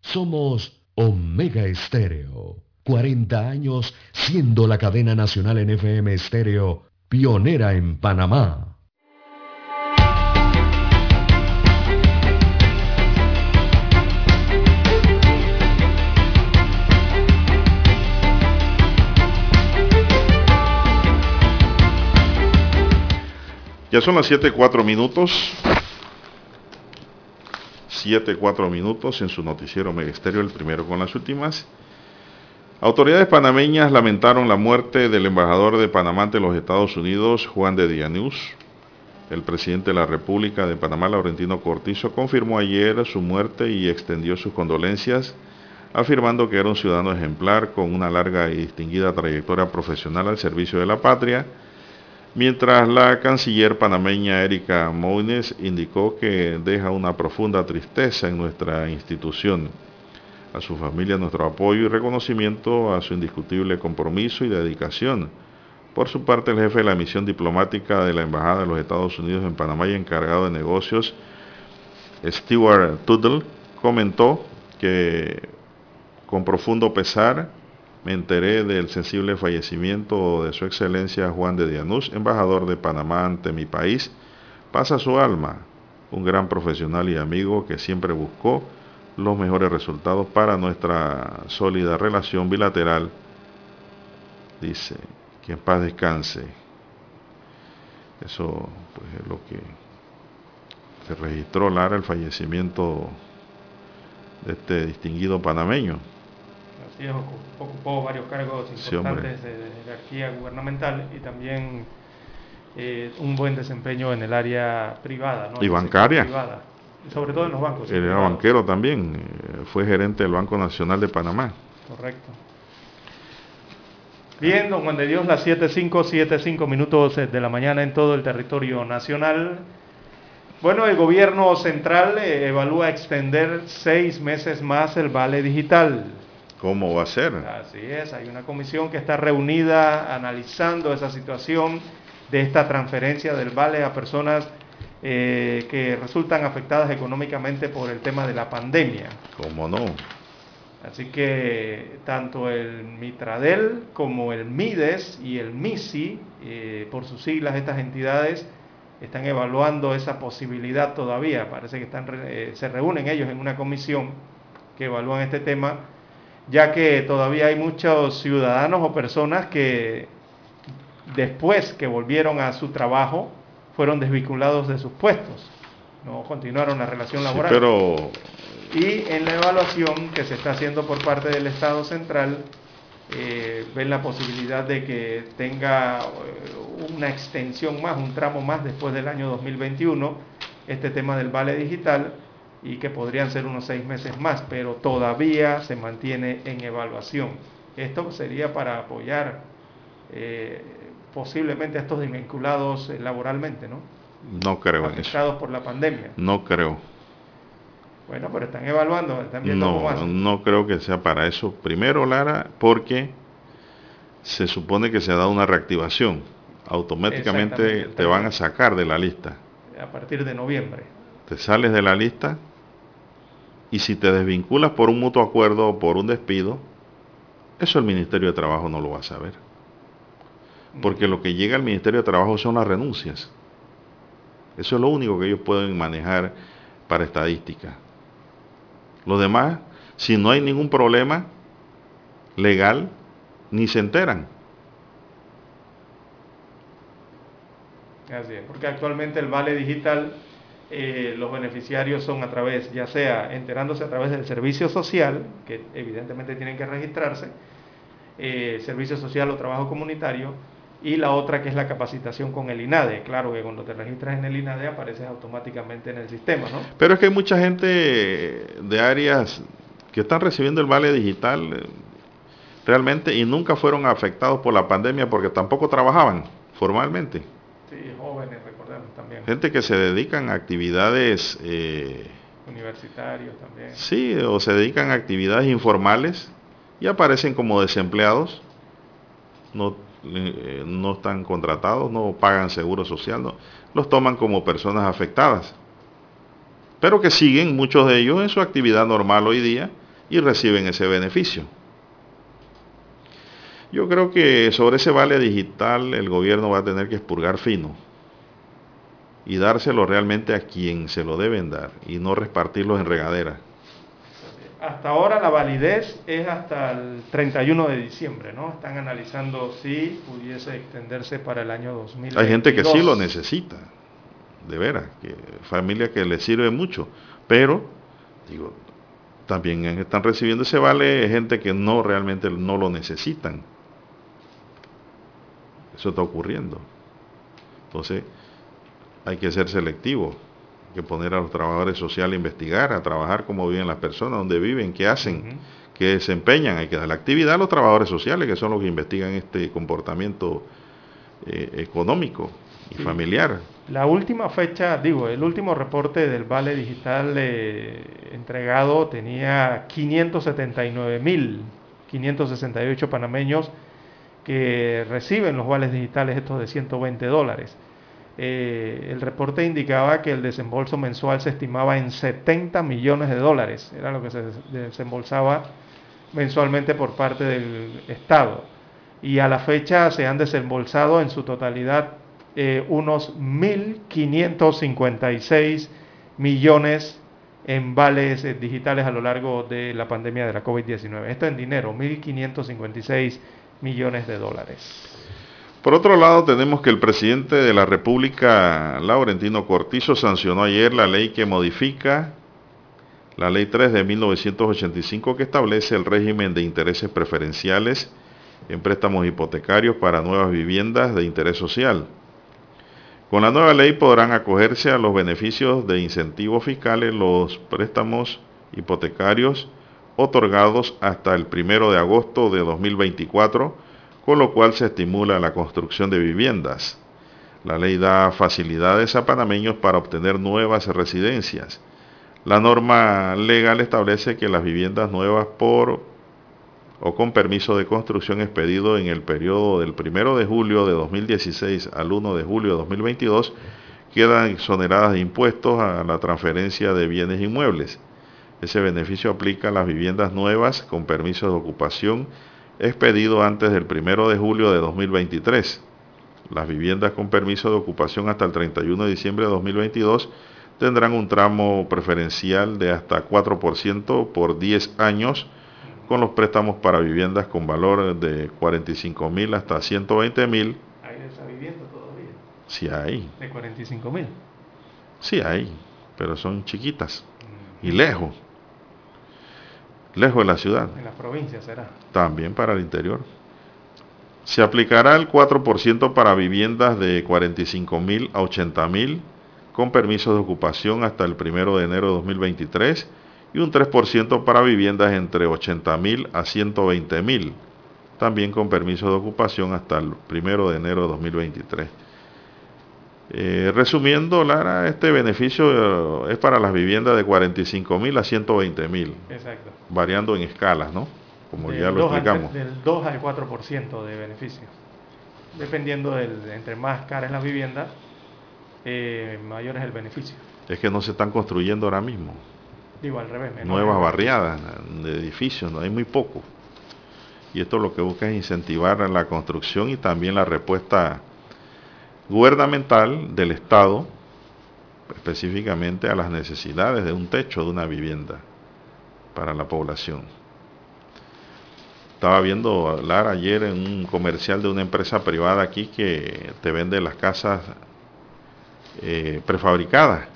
C: Somos Omega Estéreo. 40 años siendo la cadena nacional en FM Estéreo, pionera en Panamá.
A: Ya son las 7.4 minutos. 7.4 minutos en su noticiero Megesterio, el primero con las últimas. Autoridades panameñas lamentaron la muerte del embajador de Panamá ante los Estados Unidos, Juan de Dianús. El presidente de la República de Panamá, Laurentino Cortizo, confirmó ayer su muerte y extendió sus condolencias, afirmando que era un ciudadano ejemplar con una larga y distinguida trayectoria profesional al servicio de la patria, mientras la canciller panameña Erika Moines indicó que deja una profunda tristeza en nuestra institución a su familia nuestro apoyo y reconocimiento a su indiscutible compromiso y dedicación. Por su parte, el jefe de la misión diplomática de la Embajada de los Estados Unidos en Panamá y encargado de negocios, Stewart Tuttle, comentó que con profundo pesar me enteré del sensible fallecimiento de su excelencia Juan de Dianús, embajador de Panamá ante mi país. Pasa su alma, un gran profesional y amigo que siempre buscó los mejores resultados para nuestra sólida relación bilateral. Dice, que en paz descanse. Eso pues, es lo que se registró, Lara, el fallecimiento de este distinguido panameño.
B: Así es, ocupó varios cargos importantes de jerarquía gubernamental y también eh, un buen desempeño en el área privada.
A: Y bancaria.
B: Sobre todo en los bancos.
A: Él era banquero también, eh, fue gerente del Banco Nacional de Panamá.
B: Correcto. Bien, don Juan de Dios, las 7.5, 7.5 minutos de la mañana en todo el territorio nacional. Bueno, el gobierno central eh, evalúa extender seis meses más el vale digital.
A: ¿Cómo va a ser?
B: Así es, hay una comisión que está reunida analizando esa situación de esta transferencia del vale a personas eh, que resultan afectadas económicamente por el tema de la pandemia.
A: ¿Cómo no?
B: Así que tanto el Mitradel como el MIDES y el MISI, eh, por sus siglas, estas entidades están evaluando esa posibilidad todavía. Parece que están, eh, se reúnen ellos en una comisión que evalúan este tema, ya que todavía hay muchos ciudadanos o personas que después que volvieron a su trabajo, fueron desvinculados de sus puestos, no continuaron la relación laboral.
A: pero...
B: Y en la evaluación que se está haciendo por parte del Estado Central, eh, ven la posibilidad de que tenga eh, una extensión más, un tramo más después del año 2021, este tema del vale digital, y que podrían ser unos seis meses más, pero todavía se mantiene en evaluación. Esto sería para apoyar eh, posiblemente a estos desvinculados eh, laboralmente, ¿no?
A: No creo en eso.
B: por la pandemia.
A: No creo.
B: Bueno, pero están evaluando, están viendo
A: no,
B: cómo
A: No creo que sea para eso. Primero, Lara, porque se supone que se da una reactivación. Automáticamente te van a sacar de la lista.
B: A partir de noviembre.
A: Te sales de la lista y si te desvinculas por un mutuo acuerdo o por un despido, eso el Ministerio de Trabajo no lo va a saber porque lo que llega al Ministerio de Trabajo son las renuncias. Eso es lo único que ellos pueden manejar para estadística. Los demás, si no hay ningún problema legal, ni se enteran.
B: Así es, porque actualmente el vale digital, eh, los beneficiarios son a través, ya sea enterándose a través del servicio social, que evidentemente tienen que registrarse, eh, servicio social o trabajo comunitario, y la otra que es la capacitación con el INADE. Claro que cuando te registras en el INADE apareces automáticamente en el sistema, ¿no?
A: Pero es que hay mucha gente de áreas que están recibiendo el vale digital eh, realmente y nunca fueron afectados por la pandemia porque tampoco trabajaban formalmente.
B: Sí, jóvenes, recordemos también.
A: Gente que se dedican a actividades...
B: Eh, Universitarios también.
A: Sí, o se dedican a actividades informales y aparecen como desempleados. No eh, no están contratados, no pagan seguro social, no, los toman como personas afectadas. Pero que siguen muchos de ellos en su actividad normal hoy día y reciben ese beneficio. Yo creo que sobre ese vale digital el gobierno va a tener que expurgar fino y dárselo realmente a quien se lo deben dar y no repartirlos en regadera.
B: Hasta ahora la validez es hasta el 31 de diciembre, ¿no? Están analizando si pudiese extenderse para el año 2022.
A: Hay gente que sí lo necesita, de veras, que familia que le sirve mucho, pero digo, también están recibiendo ese vale gente que no realmente no lo necesitan. Eso está ocurriendo. Entonces, hay que ser selectivo que poner a los trabajadores sociales a investigar, a trabajar cómo viven las personas, dónde viven, qué hacen, qué desempeñan. Hay que dar la actividad a los trabajadores sociales, que son los que investigan este comportamiento eh, económico y familiar.
B: La última fecha, digo, el último reporte del Vale Digital eh, entregado tenía 579.568 panameños que reciben los vales digitales estos de 120 dólares. Eh, el reporte indicaba que el desembolso mensual se estimaba en 70 millones de dólares, era lo que se desembolsaba mensualmente por parte del Estado. Y a la fecha se han desembolsado en su totalidad eh, unos 1.556 millones en vales eh, digitales a lo largo de la pandemia de la COVID-19. Esto en dinero, 1.556 millones de dólares.
A: Por otro lado, tenemos que el presidente de la República, Laurentino Cortizo, sancionó ayer la ley que modifica la Ley 3 de 1985 que establece el régimen de intereses preferenciales en préstamos hipotecarios para nuevas viviendas de interés social. Con la nueva ley podrán acogerse a los beneficios de incentivos fiscales los préstamos hipotecarios otorgados hasta el 1 de agosto de 2024, con lo cual se estimula la construcción de viviendas. La ley da facilidades a panameños para obtener nuevas residencias. La norma legal establece que las viviendas nuevas por o con permiso de construcción expedido en el periodo del 1 de julio de 2016 al 1 de julio de 2022 quedan exoneradas de impuestos a la transferencia de bienes inmuebles. Ese beneficio aplica a las viviendas nuevas con permiso de ocupación expedido antes del 1 de julio de 2023. Las viviendas con permiso de ocupación hasta el 31 de diciembre de 2022 tendrán un tramo preferencial de hasta 4% por 10 años con los préstamos para viviendas con valor de 45 mil hasta 120 mil.
B: ¿Hay esa vivienda todavía?
A: Sí hay.
B: ¿De 45 mil?
A: Sí hay, pero son chiquitas y lejos. Lejos de la ciudad.
B: En la provincia será.
A: También para el interior. Se aplicará el 4% para viviendas de 45 mil a 80 mil con permiso de ocupación hasta el 1 de enero de 2023 y un 3% para viviendas entre 80 mil a 120 mil, también con permiso de ocupación hasta el 1 de enero de 2023. Eh, resumiendo, Lara, este beneficio eh, es para las viviendas de 45 mil a 120 mil, variando en escalas, ¿no? Como ya lo explicamos.
B: del 2 al 4% de beneficio, dependiendo del, entre más cara es la vivienda, eh, mayor es el beneficio.
A: Es que no se están construyendo ahora mismo.
B: Digo, al revés.
A: Nuevas barriadas de edificios, no hay muy poco. Y esto lo que busca es incentivar la construcción y también la respuesta gubernamental del Estado, específicamente a las necesidades de un techo, de una vivienda para la población. Estaba viendo, Lara, ayer en un comercial de una empresa privada aquí que te vende las casas eh, prefabricadas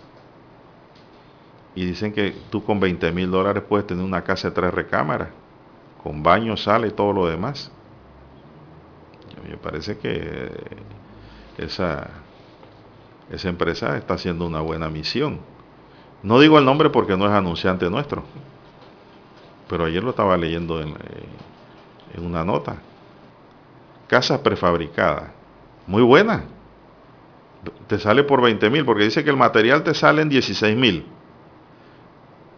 A: y dicen que tú con 20 mil dólares puedes tener una casa de tres recámaras, con baño, sala y todo lo demás. me parece que esa, esa empresa está haciendo una buena misión. No digo el nombre porque no es anunciante nuestro, pero ayer lo estaba leyendo en, en una nota. Casa prefabricada, muy buena. Te sale por 20 mil, porque dice que el material te sale en 16 mil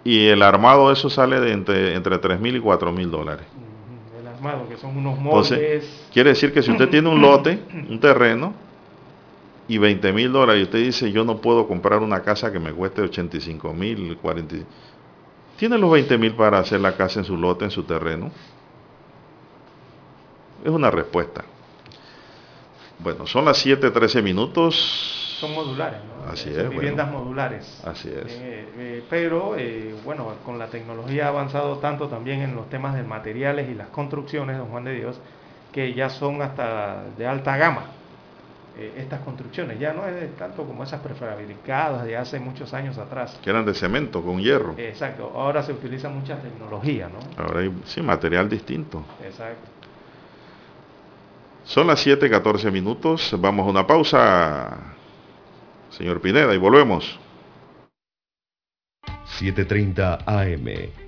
A: y el armado eso sale de entre, entre 3 mil y 4 mil dólares.
B: El armado, que son unos moldes.
A: quiere decir que si usted tiene un lote, un terreno, y 20 mil dólares, y usted dice, yo no puedo comprar una casa que me cueste 85 mil, 40... Tiene los 20 mil para hacer la casa en su lote, en su terreno. Es una respuesta. Bueno, son las 7.13 minutos
B: son modulares, ¿no?
A: Así
B: son viviendas modulares.
A: Así es.
B: Eh, eh, pero, eh, bueno, con la tecnología ha avanzado tanto también en los temas de materiales y las construcciones, don Juan de Dios, que ya son hasta de alta gama estas construcciones. Ya no es tanto como esas prefabricadas de hace muchos años atrás.
A: Que eran de cemento, con hierro.
B: Exacto. Ahora se utiliza mucha tecnología, ¿no?
A: Ahora hay, sí, material distinto.
B: Exacto.
A: Son las 7:14 minutos. Vamos a una pausa señor Pineda, y volvemos.
C: 7.30 AM,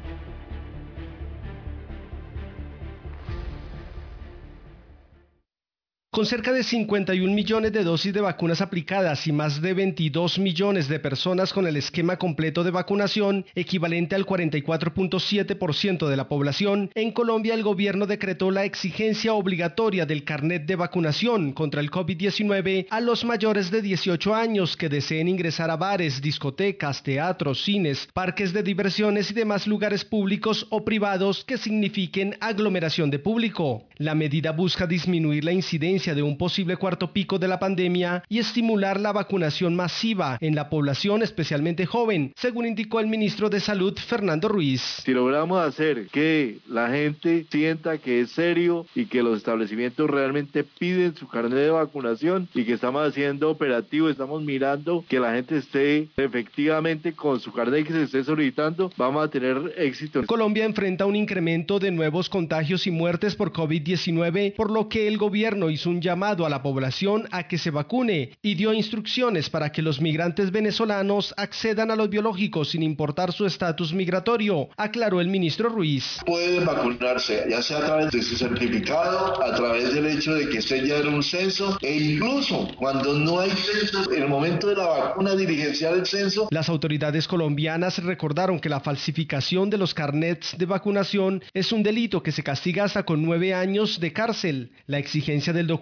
P: Con cerca de 51 millones de dosis de vacunas aplicadas y más de 22 millones de personas con el esquema completo de vacunación, equivalente al 44.7% de la población, en Colombia el gobierno decretó la exigencia obligatoria del carnet de vacunación contra el COVID-19 a los mayores de 18 años que deseen ingresar a bares, discotecas, teatros, cines, parques de diversiones y demás lugares públicos o privados que signifiquen aglomeración de público. La medida busca disminuir la incidencia de un posible cuarto pico de la pandemia y estimular la vacunación masiva en la población especialmente joven, según indicó el ministro de Salud Fernando Ruiz.
Q: Si logramos hacer que la gente sienta que es serio y que los establecimientos realmente piden su carnet de vacunación y que estamos haciendo operativo, estamos mirando que la gente esté efectivamente con su carnet y que se esté solicitando, vamos a tener éxito.
P: Colombia enfrenta un incremento de nuevos contagios y muertes por COVID-19, por lo que el gobierno hizo un llamado a la población a que se vacune y dio instrucciones para que los migrantes venezolanos accedan a los biológicos sin importar su estatus migratorio, aclaró el ministro Ruiz.
R: Pueden vacunarse, ya sea a través de su certificado, a través del hecho de que esté ya en un censo e incluso cuando no hay censo, en el momento de la vacuna dirigencial del censo.
P: Las autoridades colombianas recordaron que la falsificación de los carnets de vacunación es un delito que se castiga hasta con nueve años de cárcel. La exigencia del documento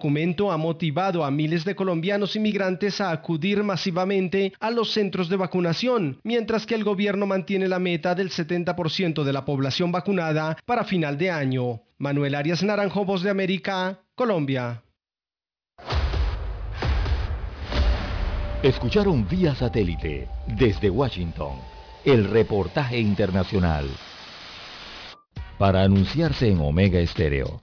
P: ha motivado a miles de colombianos inmigrantes a acudir masivamente a los centros de vacunación, mientras que el gobierno mantiene la meta del 70% de la población vacunada para final de año. Manuel Arias Naranjo, Voz de América, Colombia.
H: Escucharon vía satélite desde Washington el reportaje internacional. Para anunciarse en Omega Estéreo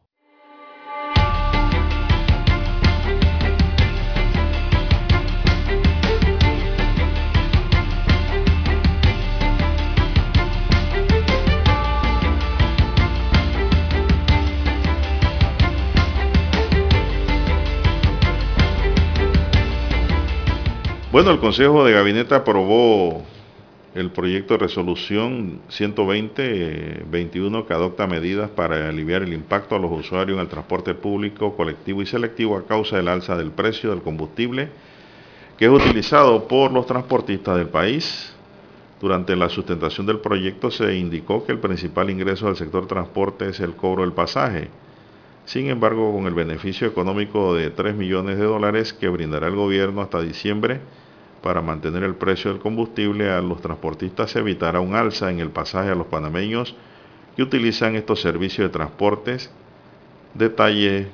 A: Bueno, el Consejo de Gabinete aprobó el proyecto de resolución 120-21 que adopta medidas para aliviar el impacto a los usuarios en el transporte público, colectivo y selectivo a causa del alza del precio del combustible que es utilizado por los transportistas del país. Durante la sustentación del proyecto se indicó que el principal ingreso del sector transporte es el cobro del pasaje. Sin embargo, con el beneficio económico de 3 millones de dólares que brindará el gobierno hasta diciembre, para mantener el precio del combustible a los transportistas se evitará un alza en el pasaje a los panameños que utilizan estos servicios de transportes. Detalle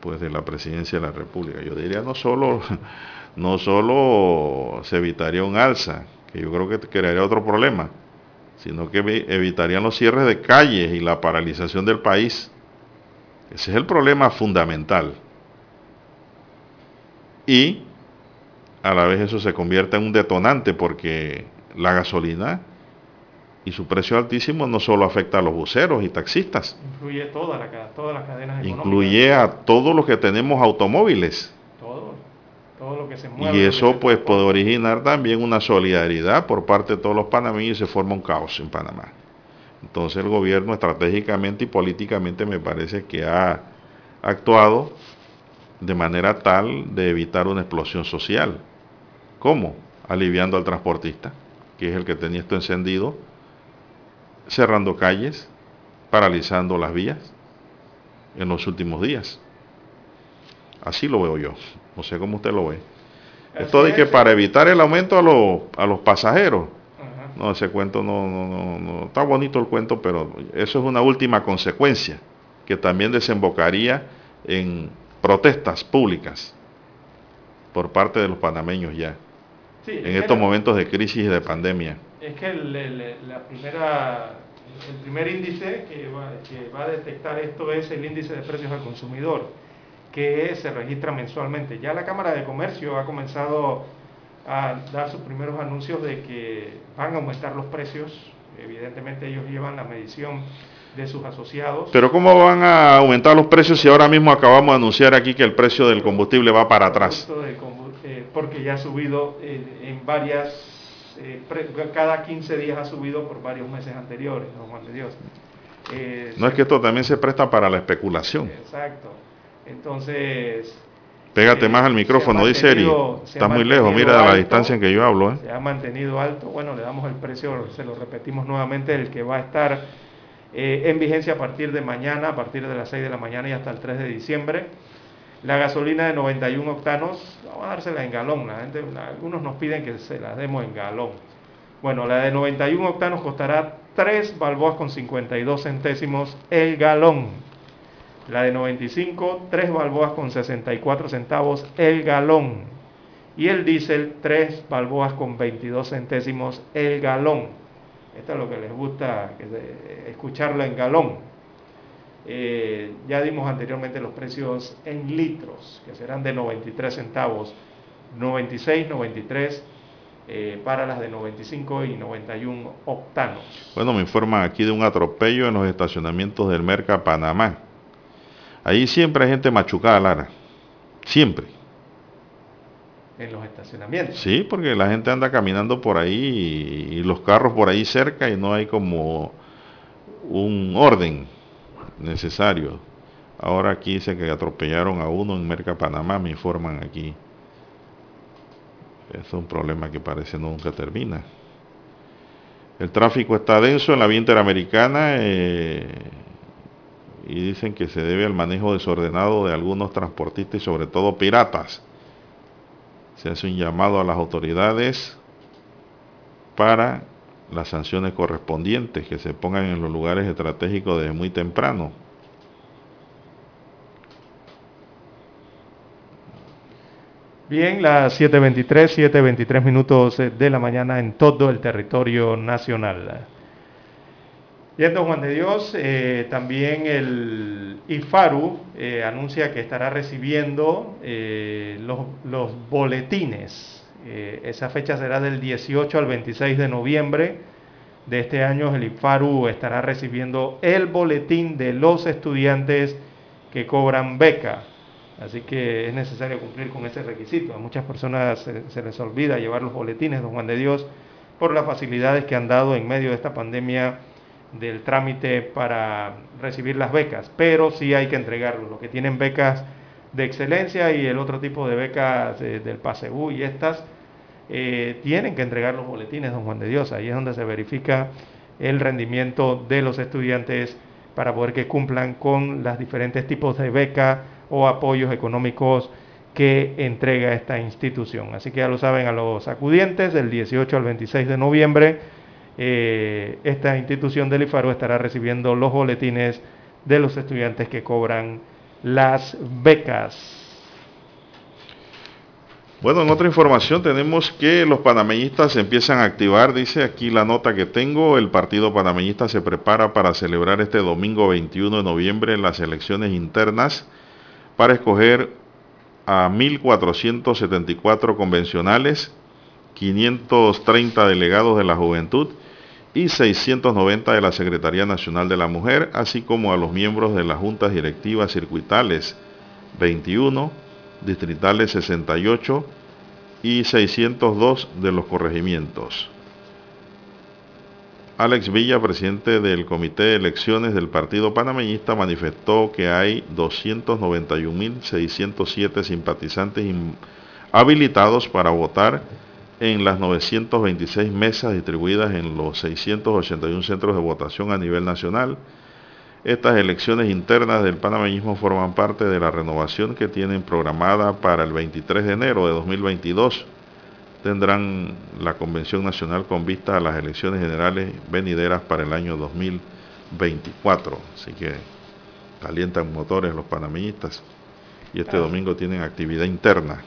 A: pues de la presidencia de la República. Yo diría no solo no solo se evitaría un alza, que yo creo que crearía otro problema, sino que evitarían los cierres de calles y la paralización del país. Ese es el problema fundamental. Y a la vez eso se convierte en un detonante porque la gasolina y su precio altísimo no solo afecta a los buceros y taxistas.
B: Incluye toda la, todas las cadenas
A: económicas. Incluye a todos los que tenemos automóviles.
B: Todo, todo lo que se mueve.
A: Y eso pues puede originar también una solidaridad por parte de todos los panameños y se forma un caos en Panamá. Entonces el gobierno estratégicamente y políticamente me parece que ha actuado de manera tal de evitar una explosión social. ¿Cómo? Aliviando al transportista, que es el que tenía esto encendido, cerrando calles, paralizando las vías en los últimos días. Así lo veo yo. No sé cómo usted lo ve. Esto de que para evitar el aumento a, los, a los pasajeros. No, ese cuento no, no, no, está bonito el cuento, pero eso es una última consecuencia que también desembocaría en protestas públicas por parte de los panameños ya, en estos momentos de crisis y de pandemia.
B: Es que el, la primera, el primer índice que va, que va a detectar esto es el índice de precios al consumidor que se registra mensualmente. Ya la Cámara de Comercio ha comenzado a dar sus primeros anuncios de que van a aumentar los precios. Evidentemente ellos llevan la medición de sus asociados.
A: Pero ¿cómo van a aumentar los precios si ahora mismo acabamos de anunciar aquí que el precio del combustible va para atrás?
B: Eh, porque ya ha subido eh, en varias, eh, cada 15 días ha subido por varios meses anteriores, don Juan de Dios.
A: no es que esto también se presta para la especulación.
B: Exacto. Entonces...
A: Pégate más al micrófono, dice Eri. Está muy lejos, mira la distancia en que yo hablo. ¿eh?
B: Se ha mantenido alto. Bueno, le damos el precio, se lo repetimos nuevamente, el que va a estar eh, en vigencia a partir de mañana, a partir de las 6 de la mañana y hasta el 3 de diciembre. La gasolina de 91 octanos, vamos a dársela en galón. La gente, algunos nos piden que se la demos en galón. Bueno, la de 91 octanos costará 3 balboas con 52 centésimos el galón la de 95, 3 balboas con 64 centavos el galón. Y el diésel, 3 balboas con 22 centésimos el galón. Esto es lo que les gusta escucharlo en galón. Eh, ya dimos anteriormente los precios en litros, que serán de 93 centavos, 96, 93 eh, para las de 95 y 91 octanos.
A: Bueno, me informan aquí de un atropello en los estacionamientos del Merca Panamá. Ahí siempre hay gente machucada, Lara. Siempre.
B: En los estacionamientos.
A: Sí, porque la gente anda caminando por ahí y, los carros por ahí cerca y no hay como un orden necesario. Ahora aquí dice que atropellaron a uno en Merca Panamá, me informan aquí. Es un problema que parece nunca termina. El tráfico está denso en la vía interamericana. Eh, y dicen que se debe al manejo desordenado de algunos transportistas y sobre todo piratas. Se hace un llamado a las autoridades para las sanciones correspondientes que se pongan en los lugares estratégicos desde muy temprano.
B: Bien, las 7.23, 7.23 minutos de la mañana en todo el territorio nacional. Bien, don Juan de Dios, eh, también el IFARU eh, anuncia que estará recibiendo eh, los, boletines. Esa fecha será del 18 al 26 de noviembre de este año. El IFARU estará recibiendo el boletín de los estudiantes que cobran beca. Así que es necesario cumplir con ese requisito. A muchas personas se, les olvida llevar los boletines, don Juan de Dios, por las facilidades que han dado en medio de esta pandemia del trámite para recibir las becas, pero sí hay que entregarlo. Los que tienen becas de excelencia y el otro tipo de becas del PASEU y estas, eh, tienen que entregar los boletines, don Juan de Dios. Ahí es donde se verifica el rendimiento de los estudiantes para poder que cumplan con los diferentes tipos de beca o apoyos económicos que entrega esta institución. Así que ya lo saben a los acudientes del 18 al 26 de noviembre eh, esta institución del IFARO estará recibiendo los boletines de los estudiantes que cobran las becas.
A: Bueno, en otra información tenemos que los panameñistas empiezan a activar, dice aquí la nota que tengo, el partido panameñista se prepara para celebrar este domingo 21 de noviembre las elecciones internas para escoger a 1.474 convencionales, 530 delegados de la juventud y 690 de la Secretaría Nacional de la Mujer, así como a los miembros de las juntas directivas circuitales 21, distritales 68 y 602 de los corregimientos. Alex Villa, presidente del Comité de Elecciones del Partido Panameñista, manifestó que hay 291.607 simpatizantes habilitados para votar en las 926 mesas distribuidas en los 681 centros de votación a nivel nacional. Estas elecciones internas del panameñismo forman parte de la renovación que tienen programada para el 23 de enero de 2022 tendrán la Convención Nacional con vista a las elecciones generales venideras para el año 2024. Así que calientan motores los panameñistas y este domingo tienen actividad interna.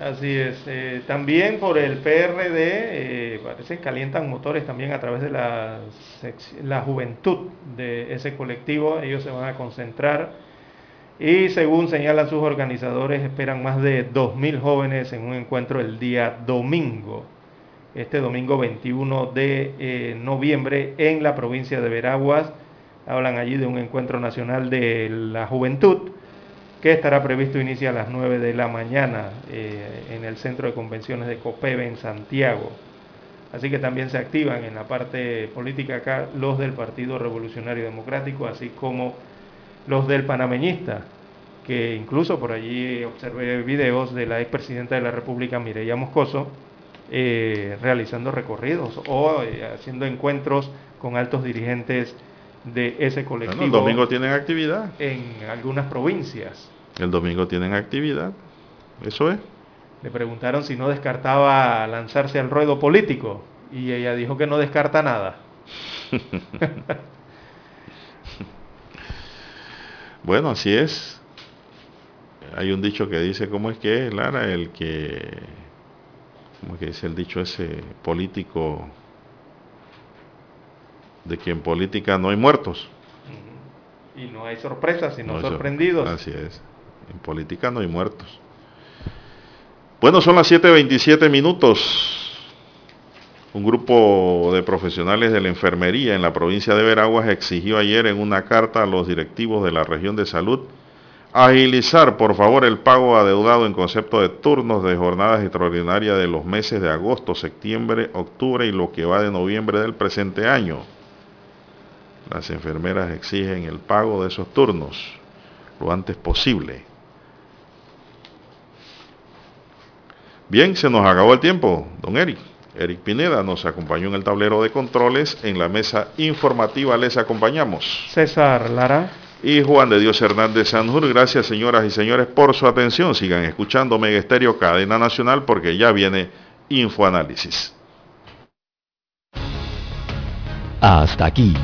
B: Así es. Eh, también por el PRD, eh, parece que calientan motores también a través de la, la juventud de ese colectivo. Ellos se van a concentrar y según señalan sus organizadores, esperan más de 2.000 jóvenes en un encuentro el día domingo, este domingo 21 de eh, noviembre en la provincia de Veraguas. Hablan allí de un encuentro nacional de la juventud que estará previsto inicia a las 9 de la mañana eh, en el centro de convenciones de Copeve en Santiago. Así que también se activan en la parte política acá los del Partido Revolucionario Democrático, así como los del panameñista, que incluso por allí observé videos de la expresidenta de la República, Mireya Moscoso, eh, realizando recorridos o eh, haciendo encuentros con altos dirigentes de ese colectivo.
A: el domingo tienen actividad.
B: En algunas provincias.
A: El domingo tienen actividad. Eso es.
B: Le preguntaron si no descartaba lanzarse al ruedo político y ella dijo que no descarta nada.
A: Bueno, así es. Hay un dicho que dice, ¿cómo es que es, Lara? El que, ¿cómo es que dice el dicho ese político? De que en política no hay muertos.
B: Y no hay sorpresas, sino sorprendidos.
A: Así es. En política no hay muertos. Bueno, son las 7.27 minutos. Un grupo de profesionales de la enfermería en la provincia de Veraguas exigió ayer en una carta a los directivos de la región de salud agilizar por favor el pago adeudado en concepto de turnos de jornadas extraordinarias de los meses de agosto, septiembre, octubre y lo que va de noviembre del presente año. Las enfermeras exigen el pago de esos turnos lo antes posible. Bien, se nos acabó el tiempo, don Eric. Eric Pineda nos acompañó en el tablero de controles. En la mesa informativa les acompañamos.
B: César Lara.
A: Y Juan de Dios Hernández Sanjur. Gracias señoras y señores por su atención. Sigan escuchando Mega Estéreo Cadena Nacional porque ya viene Infoanálisis.
H: Hasta aquí